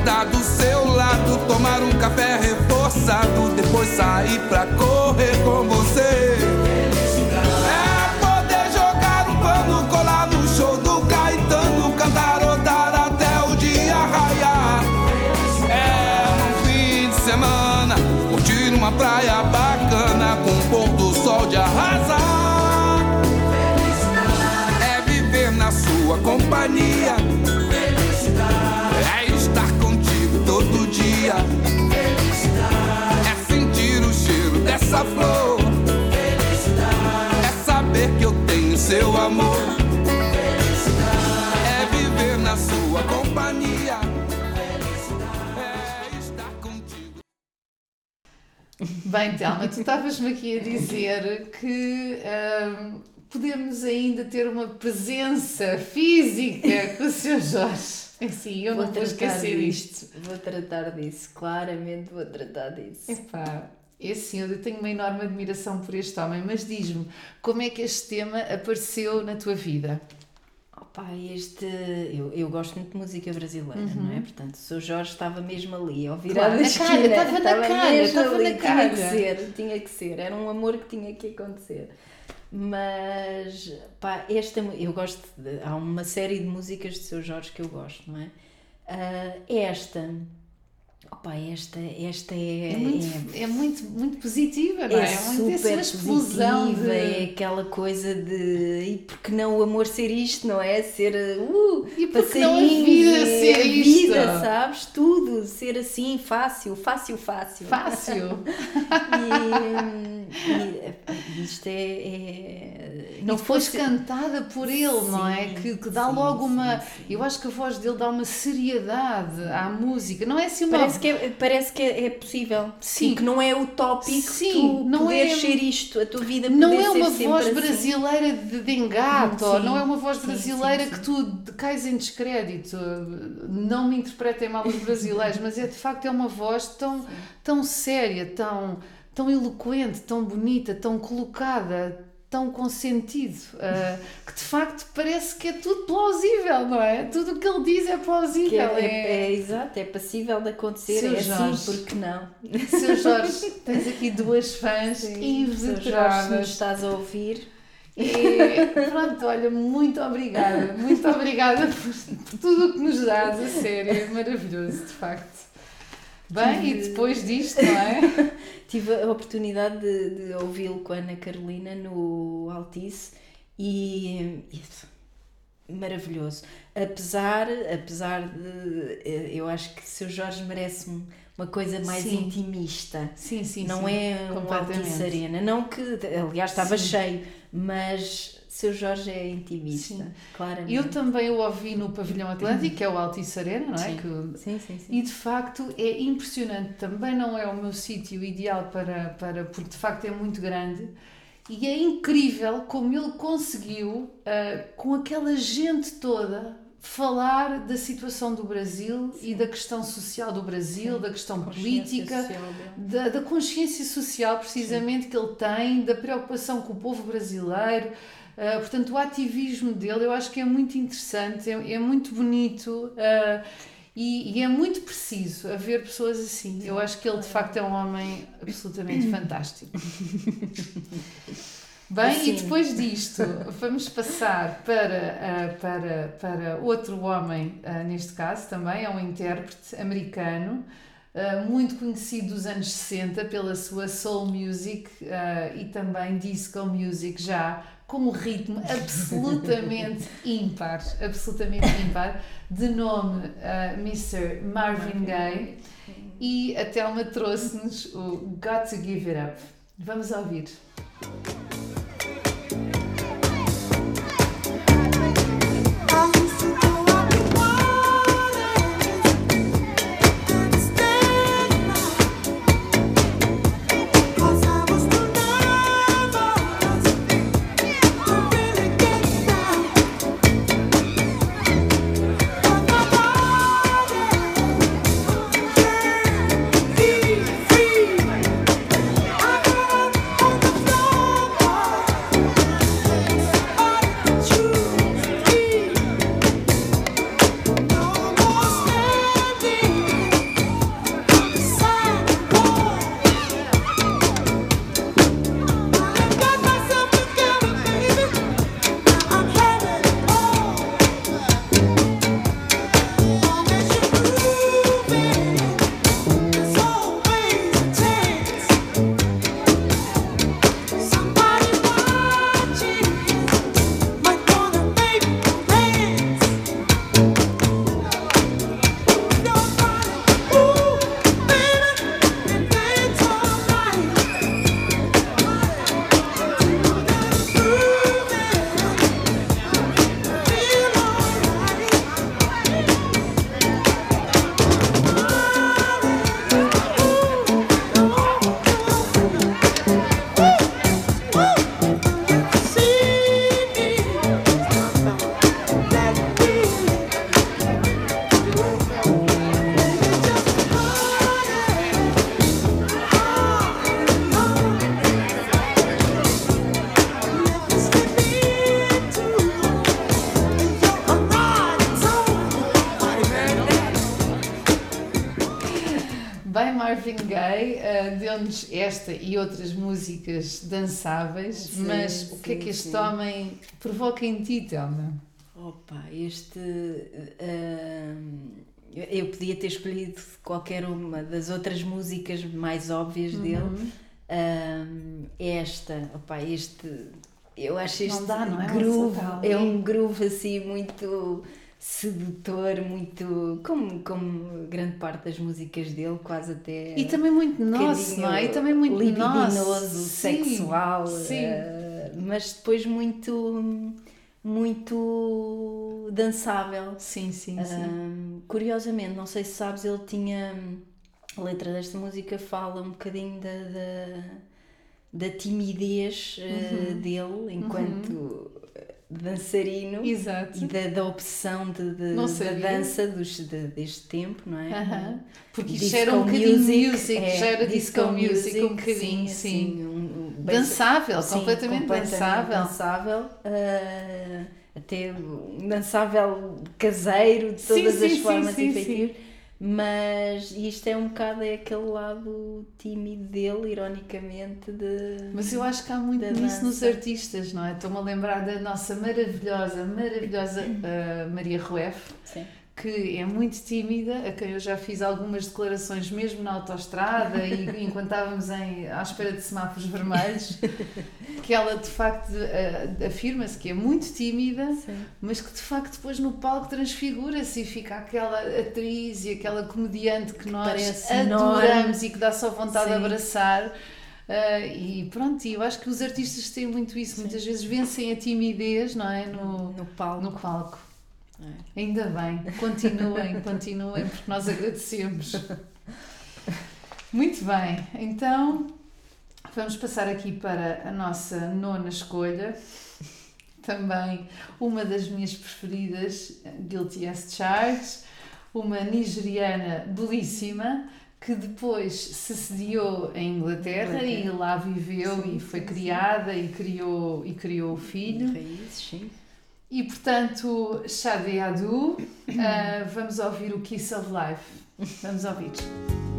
Acordar do seu lado, tomar um café reforçado, depois sair pra correr com você. Flor. É saber que eu tenho seu amor. É viver na sua companhia. É estar contigo. Bem, Telma, tu estavas-me aqui a dizer que ahm, podemos ainda ter uma presença física com o Sr. Jorge. Assim, eu não vou esquecer isto. Vou tratar disso, claramente vou tratar disso. Epá, é assim, eu tenho uma enorme admiração por este homem, mas diz-me, como é que este tema apareceu na tua vida? Opa, este. Eu, eu gosto muito de música brasileira, não é? Portanto, o Sr. Jorge estava mesmo ali, ao virar Uhum. Claro, da na esquina. estava na mesmo estava na Tinha que ser, tinha que ser. Era um amor que tinha que acontecer. Mas, pá, esta. Eu gosto. De, há uma série de músicas de Sr. Jorge que eu gosto, não é? Ah, esta. Opa, esta, esta é. É muito, é, muito, muito positiva, não é? é muito super essa explosão positiva, de... é aquela coisa de e porque não o amor ser isto, não é? Ser uh, E porque não a vida ser a isto? vida, sabes? Tudo, ser assim, fácil, fácil, fácil. Fácil. E, e isto é. é- Não depois fosse- cantada por ele, não é? Sim, Que, que dá sim, logo sim, uma. sim. Eu acho que a voz dele dá uma seriedade à música. Não é assim uma. Parece que, é, parece que é, é possível. Sim. E que não é utópico Sim, não poderes é- ser isto, a tua vida Não poder é uma voz assim. brasileira de, de engato, Sim, não é uma voz sim, brasileira sim, que sim. tu cais em descrédito. Não me interpretem mal os brasileiros, mas é de facto é uma voz tão, tão séria, tão, tão eloquente, tão bonita, tão colocada, tão com sentido, ah, que de facto parece que é tudo plausível, não é? Tudo o que ele diz é Que plausível. é, é- é, exato, é passível de acontecer, Seu é Jorge. assim, porque não? Seu Jorge, tens aqui duas fãs Jorge, se nos estás a ouvir, E pronto, olha, muito obrigada, muito obrigada por, por tudo o que nos dás, a sério, é maravilhoso, de facto. Bem, e depois disto, não é? tive a oportunidade de, de ouvi-lo com a Ana Carolina no Altice e, e maravilhoso. Apesar, apesar de eh, eu acho que o seu Jorge merece um- uma coisa mais Sim. intimista. Sim, sim, não sim, é um. Altice Arena. Não que, aliás, estava Sim. cheio, mas seu Jorge é intimista, Sim. claramente. Eu também o ouvi no Pavilhão Atlântico, que é o Altice Arena, não é? Sim. Que- Sim, sim, sim. E de facto é impressionante. Também não é o meu sítio ideal para, para. porque de facto é muito grande. E é incrível como ele conseguiu, ah, com aquela gente toda, falar da situação do Brasil e da questão social do Brasil, da questão política, social da, da consciência social precisamente que ele tem, da preocupação com o povo brasileiro. Uh, portanto, o ativismo dele eu acho que é muito interessante, é, é muito bonito uh, e, e é muito preciso haver pessoas assim. Eu acho que ele de facto é um homem absolutamente fantástico. Bem, Assim. e depois disto, vamos passar para, uh, para, para outro homem, neste caso também, é um intérprete americano, uh, muito conhecido dos anos 60 pela sua soul music uh, e também disco music, já com um ritmo absolutamente ímpar, absolutamente ímpar, de nome uh, Mr. Marvin Gaye, e a Thelma trouxe-nos o Got to Give It Up. Vamos ouvir. Uh, esta e outras músicas dançáveis, Sim, mas o que é que sim, este sim. homem provoca em ti, Thelma? Opa, este. hum, eu- podia ter escolhido qualquer uma das outras músicas mais óbvias Uhum. dele. Ahm, esta, opá, este, eu acho este Não dá, não é? Groove, é um groove assim muito sedutor, muito, como, como grande parte das músicas dele, quase até E também muito nosso, não é? E também muito libidinoso, nosso. Sim, sexual, Sim. eh, mas depois muito, muito dançável. Sim, sim, sim. Ahm, curiosamente, não sei se sabes, ele tinha. A letra desta música fala um bocadinho da, da, da timidez eh, Uhum. dele enquanto eh, dançarino Exato. e da, da obsessão de, de- da dança dos, de- deste tempo, não é? Aham. Porque isto Disco era um bocadinho music, music, é, já era disco, disco music, music, um bocadinho, sim. assim, um- um- bem- Dançável, Sim, completamente, dançável. dançável. ah, até um dançável caseiro, de Sim, todas sim, as sim, formas sim, e feitios. Mas isto é um bocado é aquele lado tímido dele, ironicamente, de. Mas eu acho que há muito nisso nos artistas, não é? Estou-me a lembrar da nossa maravilhosa, maravilhosa ah, Maria Rueff, Sim. Que é muito tímida, a quem eu já fiz algumas declarações mesmo na autoestrada e enquanto estávamos em, à espera de semáforos vermelhos, que ela de facto ah, afirma-se que é muito tímida, Sim. mas que de facto depois no palco transfigura-se e fica aquela atriz e aquela comediante que nós Parece adoramos enorme. e que dá só vontade de Sim. abraçar. Ah, e pronto, eu acho que os artistas têm muito isso, muitas vezes vencem a timidez, não é? No, No palco. no palco. É. Ainda bem, continuem, continuem, porque nós agradecemos. Muito bem, então vamos passar aqui para a nossa nona escolha. Também uma das minhas preferidas, Guilty as Charged, uma nigeriana belíssima que depois se sediou em Inglaterra e lá viveu e foi criada e criou, e criou o filho. Raízes, sim. E portanto, Shade Adu, ah, vamos ouvir o Kiss of Life. Vamos ouvir.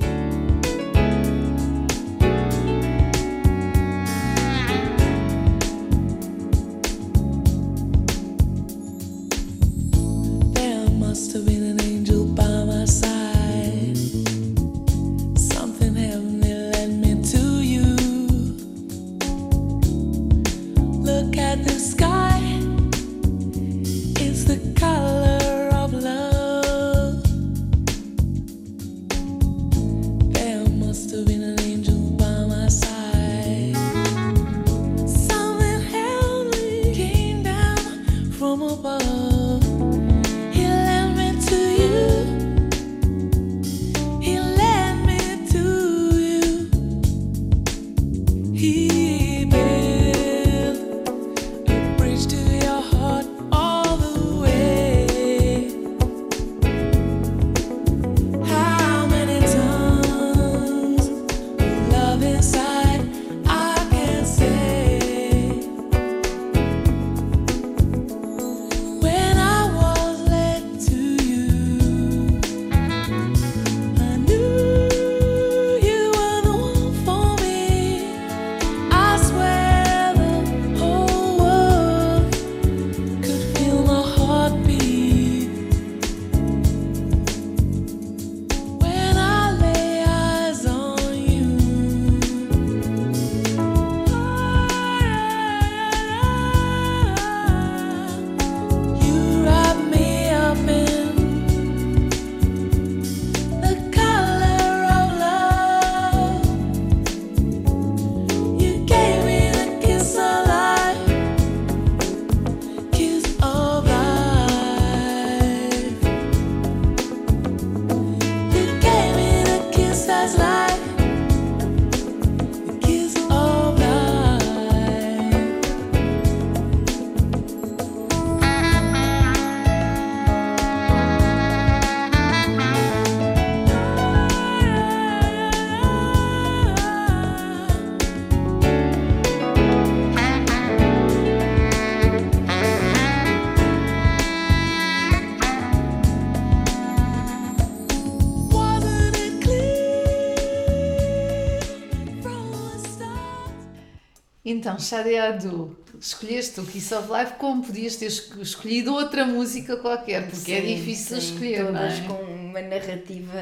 Então, Shade Adu, escolheste o Kiss of Life como podias ter esco- escolhido outra música qualquer, porque é Sim, difícil sim, escolher, não todas é? com uma narrativa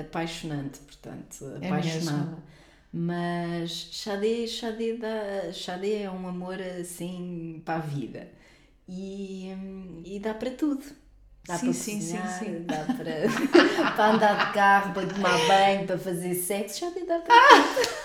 apaixonante, portanto, É apaixonada. mesmo. Mas Xadê, Xadê, dá, Xadê é um amor assim para a vida. E, hum, e dá para tudo. Dá Sim, para sim, sim, cozinhar, sim. dá para, para andar de carro, para tomar banho, para fazer sexo. Xadê dá para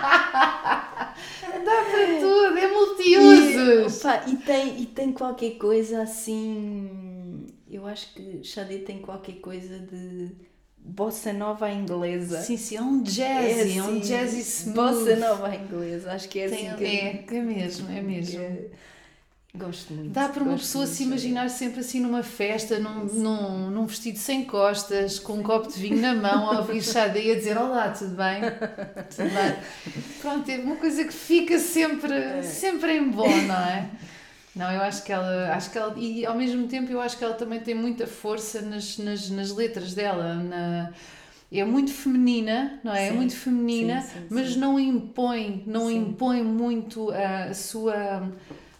Dá para tudo, é multiusos. E, opa, e tem, e tem qualquer coisa assim. Eu acho que Xadê tem qualquer coisa de bossa nova inglesa. Sim, sim, é um jazzy, é, um assim, jazzy smooth. Bossa nova inglesa, acho que é Tem- assim que é, é mesmo, é mesmo. que- Gosto muito. Dá para uma pessoa se imaginar sempre assim numa festa, num, num, num vestido sem costas, com um copo de vinho na mão, a ouvir Xadê e a dizer Olá, tudo bem? Tudo bem? Pronto, é uma coisa que fica sempre, sempre em bom, não é? Não, eu acho que ela, acho que ela, e ao mesmo tempo eu acho que ela também tem muita força nas, nas, nas letras dela, na, é muito feminina, não é? É Sim, muito feminina, sim, sim, mas não impõe, não impõe muito a sua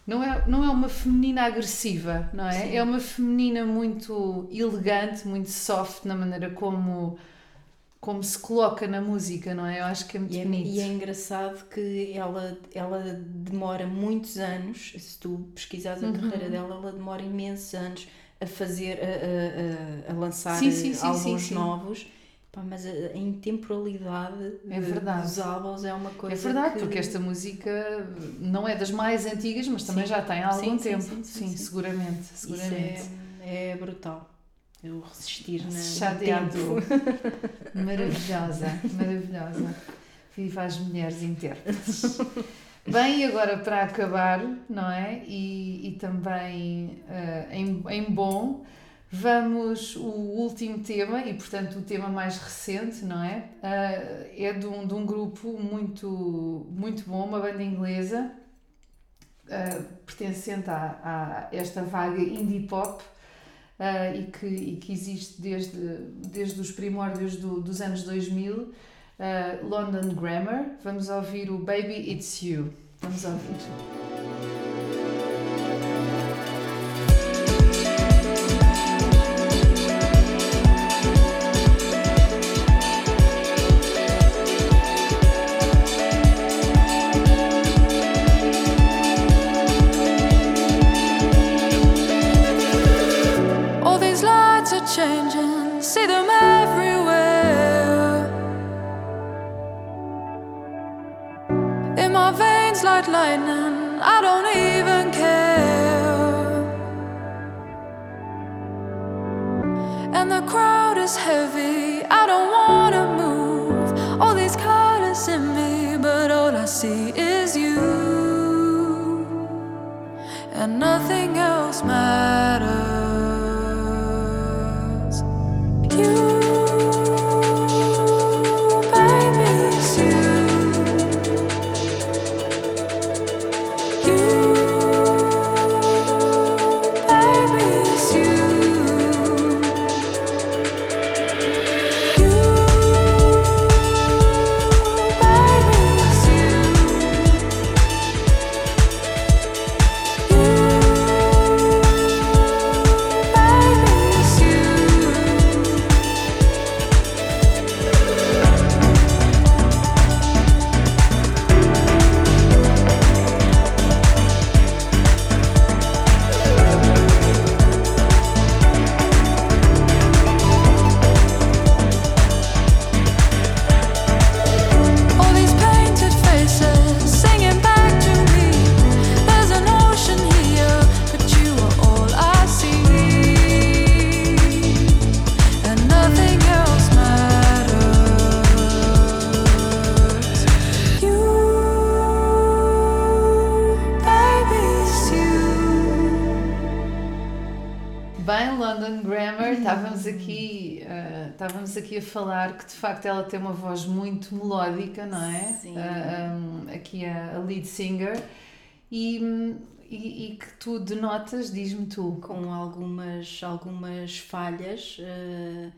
não é, não é uma feminina agressiva, não é? Sim. É uma feminina muito elegante, muito soft na maneira como, como se coloca na música, não é? Eu acho que é muito E é, bonito. e é engraçado que ela, ela demora muitos anos, se tu pesquisares a Uhum. carreira dela, ela demora imensos anos a fazer, a, a, a, lançar Sim, sim, sim, sim. novos. Pá, mas a, a intemporalidade É de- verdade. dos álbuns é uma coisa É verdade, que- porque esta música não é das mais antigas, mas também Sim. já tem há algum Sim, tempo. sim, sim, seguramente, seguramente. é, é brutal. Eu resistir na, Chateado. Maravilhosa, maravilhosa. Viva as mulheres intérpretes. Bem, e agora para acabar, não é? E, e também eh, em, em bom, vamos o último tema, e portanto o tema mais recente, não é? Eh, é de um, de um grupo muito, muito bom, uma banda inglesa, eh, pertencente a, a esta vaga indie pop. eh, e, que, e que existe desde, desde os primórdios do- dos anos 2000, eh, London Grammar. Vamos ouvir o Baby It's You. Vamos ouvir. See them everywhere. In my veins, like lightning, I don't even care. And the crowd is heavy, I don't wanna move. All these colors in me, but all I see is you and nothing else matters. Falar que de facto ela tem uma voz muito melódica, não é? Sim. Ah, um, aqui a, a lead singer. E, e, e que tu denotas, diz-me tu. com algumas, algumas falhas, eh,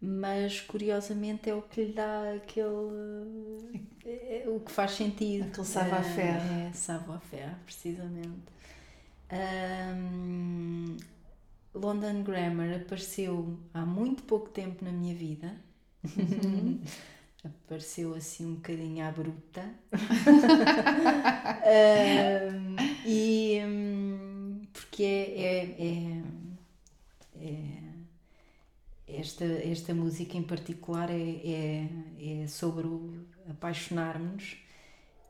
mas curiosamente é o que lhe dá aquele. é o que faz sentido. Aquele savoir-faire. É, savoir-faire, precisamente. Ahm, London Grammar apareceu há muito pouco tempo na minha vida. apareceu assim um bocadinho à bruta. E hum, porque é, é- é- é- esta, esta música em particular é, é, é sobre o apaixonar-nos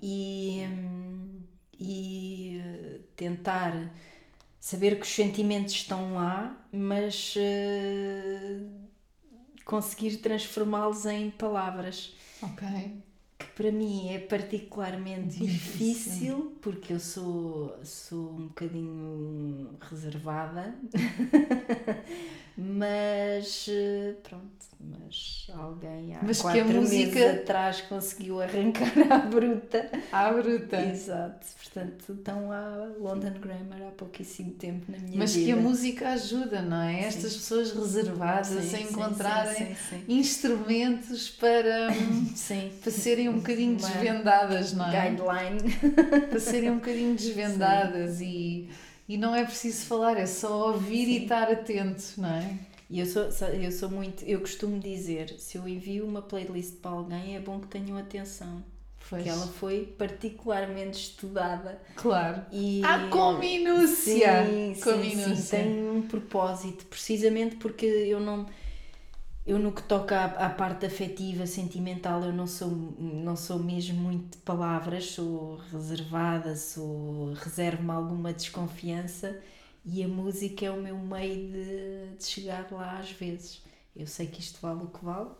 e, hum, e tentar saber que os sentimentos estão lá, mas eh, conseguir transformá-los em palavras. Ok. que para mim é particularmente difícil, porque eu sou, sou um bocadinho reservada, mas eh, pronto, mas alguém há Mas que a quatro música- meses atrás conseguiu arrancar à bruta. À bruta. Exato, portanto estão há London Grammar há pouquíssimo tempo na minha Mas vida. que a música ajuda, não é? Estas pessoas reservadas Sim, a sim, encontrarem sim, sim, instrumentos para, Sim. para serem um bocadinho desvendadas, não é? Guideline. Para serem um bocadinho desvendadas e, e não é preciso falar, é só ouvir e estar atento, não é? E eu sou, eu sou muito, eu costumo dizer, se eu envio uma playlist para alguém, é bom que tenham atenção. Pois. Que ela foi particularmente estudada. Claro. E, Ah, com minúcia! Sim, com sim, minúcia. sim, tem um propósito, precisamente porque eu não. Eu no que toca à, à parte afetiva, sentimental, eu não sou, não sou mesmo muito de palavras, sou reservada, sou, reservo-me alguma desconfiança e a música é o meu meio de, de chegar lá às vezes. Eu sei que isto vale o que vale,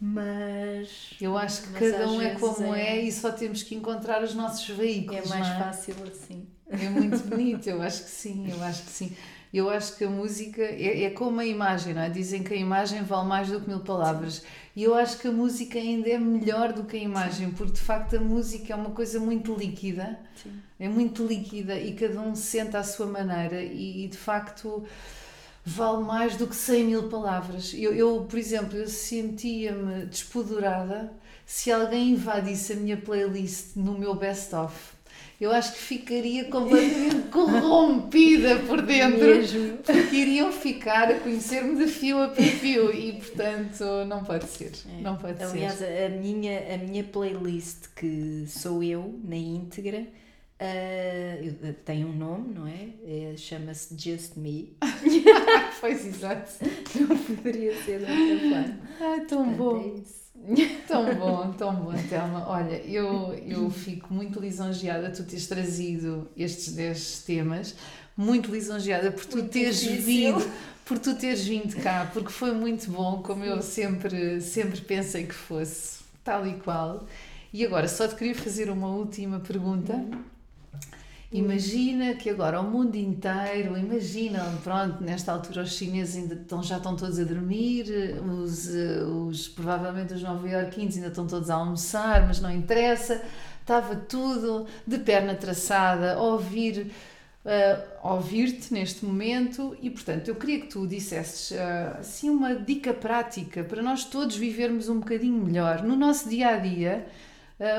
mas Eu acho que cada um é como é... é- e só temos que encontrar os nossos veículos. é mais é? fácil assim. É muito bonito, eu acho que sim, eu acho que sim. Eu acho que a música é, é como a imagem, não é? Dizem que a imagem vale mais do que mil palavras. E eu acho que a música ainda é melhor do que a imagem, porque de facto a música é uma coisa muito líquida, Sim. é muito líquida e cada um sente à sua maneira e, e, de facto vale mais do que 100 mil palavras. Eu, eu, por exemplo, eu sentia-me despodurada se alguém invadisse a minha playlist no meu best-of. Eu acho que ficaria completamente corrompida por dentro, Mesmo. porque iriam ficar a conhecer-me de fio a fio e, portanto, não pode ser. É. Não pode Aliás, ser. a minha, a minha playlist, que sou eu, na íntegra, ah, eu- tem um nome, não é? É, Chama-se Just Me. Pois, exato. Não poderia ser de outra forma. Ai, tão Portanto, bom. é isso. Tão bom, tão bom, Thelma. Olha, eu, eu fico muito lisonjeada tu teres trazido estes 10 temas, muito lisonjeada por tu Muito teres difícil. vindo, por tu teres vindo cá, porque foi muito bom, como eu sempre, sempre pensei que fosse, tal e qual. E agora, só te queria fazer uma última pergunta. Imagina que agora o mundo inteiro, imagina, pronto, nesta altura os chineses ainda estão, já estão todos a dormir, os, os provavelmente os nova-iorquinos ainda estão todos a almoçar, mas não interessa, estava tudo de perna traçada a ouvir, a ouvir-te neste momento e, portanto, eu queria que tu dissesses eh, assim uma dica prática para nós todos vivermos um bocadinho melhor no nosso dia-a-dia, Uh,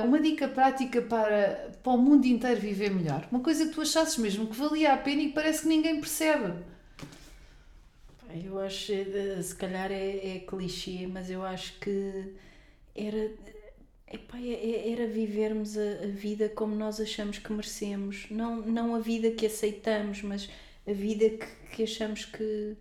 uma dica prática para, para o mundo inteiro viver melhor. Uma coisa que tu achasses mesmo que valia a pena e que parece que ninguém percebe. Eu acho, eh, se calhar é, é clichê, mas eu acho que era, epá, é- é- era vivermos a, a vida como nós achamos que merecemos. Não, não a vida que aceitamos, mas a vida que, que achamos que,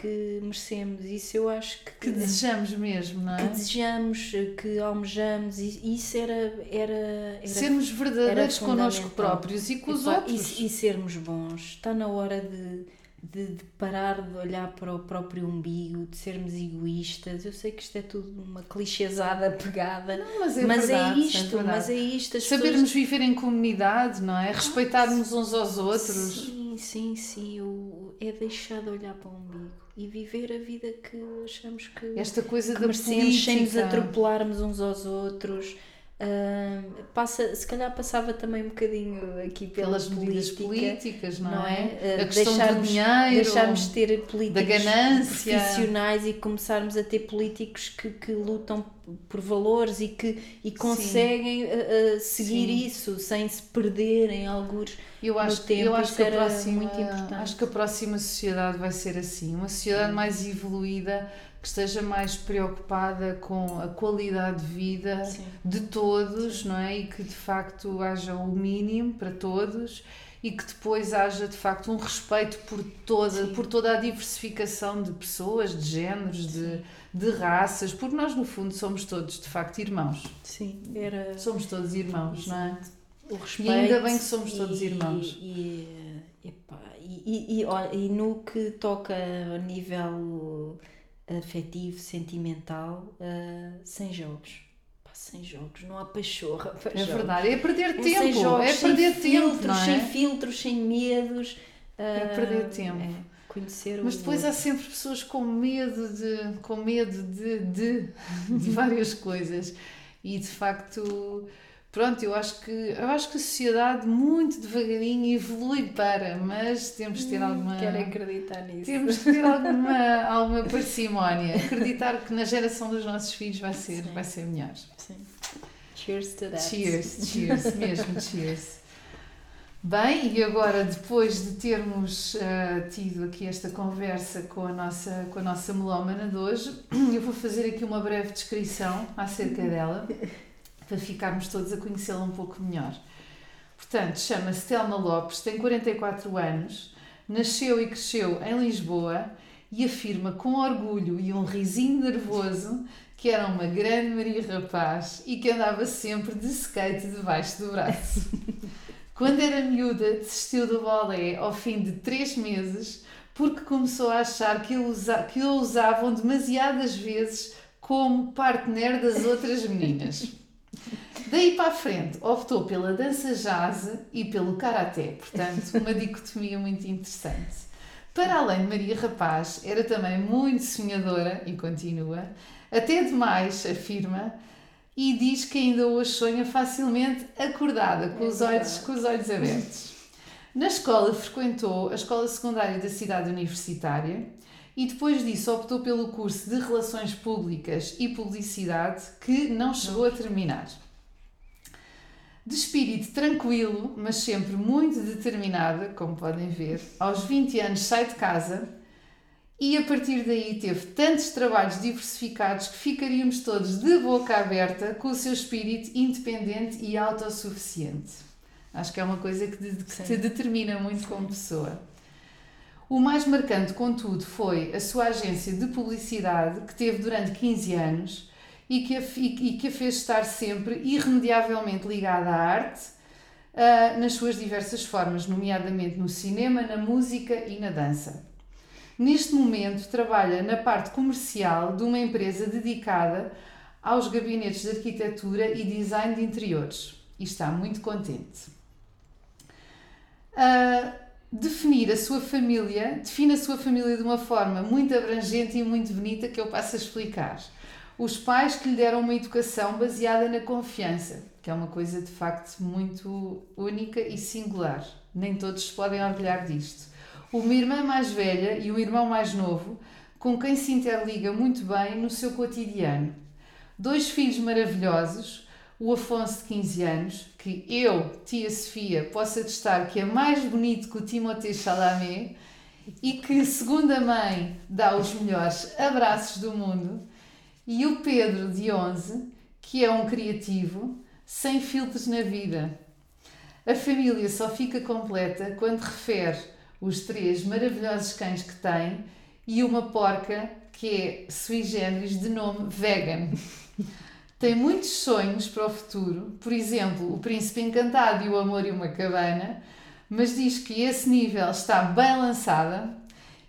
que merecemos. Isso eu acho que, Que desejamos mesmo, não que é? desejamos, que almejamos, e isso era. era, era Sermos verdadeiros era connosco próprios e com os Epá, outros. E, e sermos bons. Está na hora de, de, de parar de olhar para o próprio umbigo, de sermos egoístas. Eu sei que isto é tudo uma clichêsada pegada. Não, mas é mas verdade, é isto, verdade. mas é isto. Sabermos viver em comunidade, não é? Respeitarmos uns aos pessoas... outros. Sim, sim, sim. O, é deixar de olhar para o umbigo e viver a vida que achamos que, Esta coisa que da merecemos sem nos atropelarmos uns aos outros. Ah, passa, se calhar passava também um bocadinho aqui pela Pelas medidas política, políticas, não, não é? é? A questão deixarmos, do dinheiro, deixarmos de ter políticos ganância. profissionais e começarmos a ter políticos que, que lutam por valores e que e conseguem ah, ah, seguir Sim. isso sem se perderem em alguns Eu acho, no que- eu tempo, acho isso que a próxima, muito importante. acho que a próxima sociedade vai ser assim, uma sociedade mais evoluída, que esteja mais preocupada com a qualidade de vida Sim. de todos, não é? E que de facto haja o mínimo para todos e que depois haja de facto um respeito por toda, por toda a diversificação de pessoas, de géneros, de, de raças, porque nós no fundo somos todos de facto irmãos. sim era Somos todos irmãos, não é? o respeito ainda bem que somos todos irmãos. e, epá, e, e, e, olha, e no que toca a nível afetivo, sentimental, ah, sem jogos. Pá, sem jogos, não há pachorra. para É jogos. verdade, é perder É tempo, jogos, é sem perder tempo, filtros, não é? sem filtros, sem medos. É ah, perder tempo. é, conhecer Mas depois há outro. sempre pessoas com medo de, com medo de, de, de várias coisas. E de facto, pronto, eu acho que eu acho que a sociedade muito devagarinho evolui para, mas temos de ter alguma Quero acreditar nisso. temos de ter alguma, alguma parcimónia. Acreditar que na geração dos nossos filhos vai ser, Sim. vai ser melhor. Sim. Cheers to that. Cheers, cheers, mesmo cheers. Bem, e agora depois de termos ah, tido aqui esta conversa com a, nossa, com a nossa melómana de hoje, eu vou fazer aqui uma breve descrição acerca dela, para ficarmos todos a conhecê-la um pouco melhor. Portanto, chama-se Telma Lopes, tem 44 anos, nasceu e cresceu em Lisboa e afirma com orgulho e um risinho nervoso que era uma grande Maria Rapaz e que andava sempre de skate debaixo do braço. Quando era miúda, desistiu do balé ao fim de três meses porque começou a achar que, o usa- que o usavam demasiadas vezes como partner das outras meninas. Daí para a frente, optou pela dança jazz e pelo karaté, portanto, uma dicotomia muito interessante. Para além de Maria Rapaz, era também muito sonhadora e continua, até demais, afirma, e diz que ainda hoje sonha facilmente acordada, com, os, olhos, com os olhos abertos. Na escola frequentou a escola secundária da cidade universitária e depois disso optou pelo curso de Relações Públicas e Publicidade, que não chegou a terminar. De espírito tranquilo, mas sempre muito determinada, como podem ver, aos 20 anos sai de casa e a partir daí teve tantos trabalhos diversificados que ficaríamos todos de boca aberta com o seu espírito independente e autossuficiente. Acho que é uma coisa que, de- que te determina muito como pessoa. O mais marcante, contudo, foi a sua agência de publicidade, que teve durante 15 anos e que a, f- e que a fez estar sempre irremediavelmente ligada à arte, ah, nas suas diversas formas, nomeadamente no cinema, na música e na dança. Neste momento, trabalha na parte comercial de uma empresa dedicada aos gabinetes de arquitetura e design de interiores e está muito contente. Ah, definir a sua família, define a sua família de uma forma muito abrangente e muito bonita que eu passo a explicar. Os pais que lhe deram uma educação baseada na confiança, que é uma coisa de facto muito única e singular. Nem todos podem orgulhar disto. Uma irmã mais velha e um irmão mais novo, com quem se interliga muito bem no seu cotidiano. Dois filhos maravilhosos, o Afonso de 15 anos, que eu, tia Sofia, posso atestar que é mais bonito que o Timothée Chalamet e que, segundo a mãe, dá os melhores abraços do mundo, e o Pedro, de 11, que é um criativo, sem filtros na vida. A família só fica completa quando refere os três maravilhosos cães que tem e uma porca que é sui generis de nome vegan. Tem muitos sonhos para o futuro, por exemplo, o Príncipe Encantado e o Amor e uma Cabana, mas diz que esse nível está bem lançada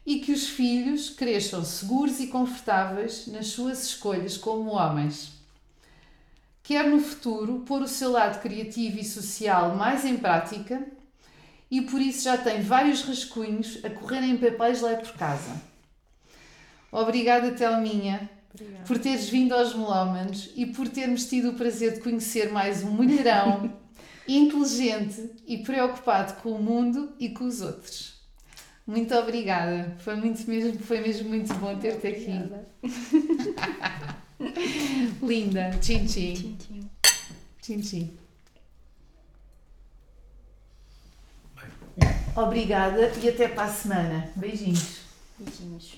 e que os filhos cresçam seguros e confortáveis nas suas escolhas como homens. Quer no futuro pôr o seu lado criativo e social mais em prática e por isso já tem vários rascunhos a correrem em papéis lá por casa. Obrigada, Telminha, por teres vindo aos Melómanos e por termos tido o prazer de conhecer mais um mulherão inteligente e preocupado com o mundo e com os outros. Muito obrigada. Foi muito mesmo, foi mesmo muito bom ter-te aqui. Linda. Tchim, tchim. Tchim, tchim. Tchim, tchim. Obrigada e até para a semana. Beijinhos. Beijinhos.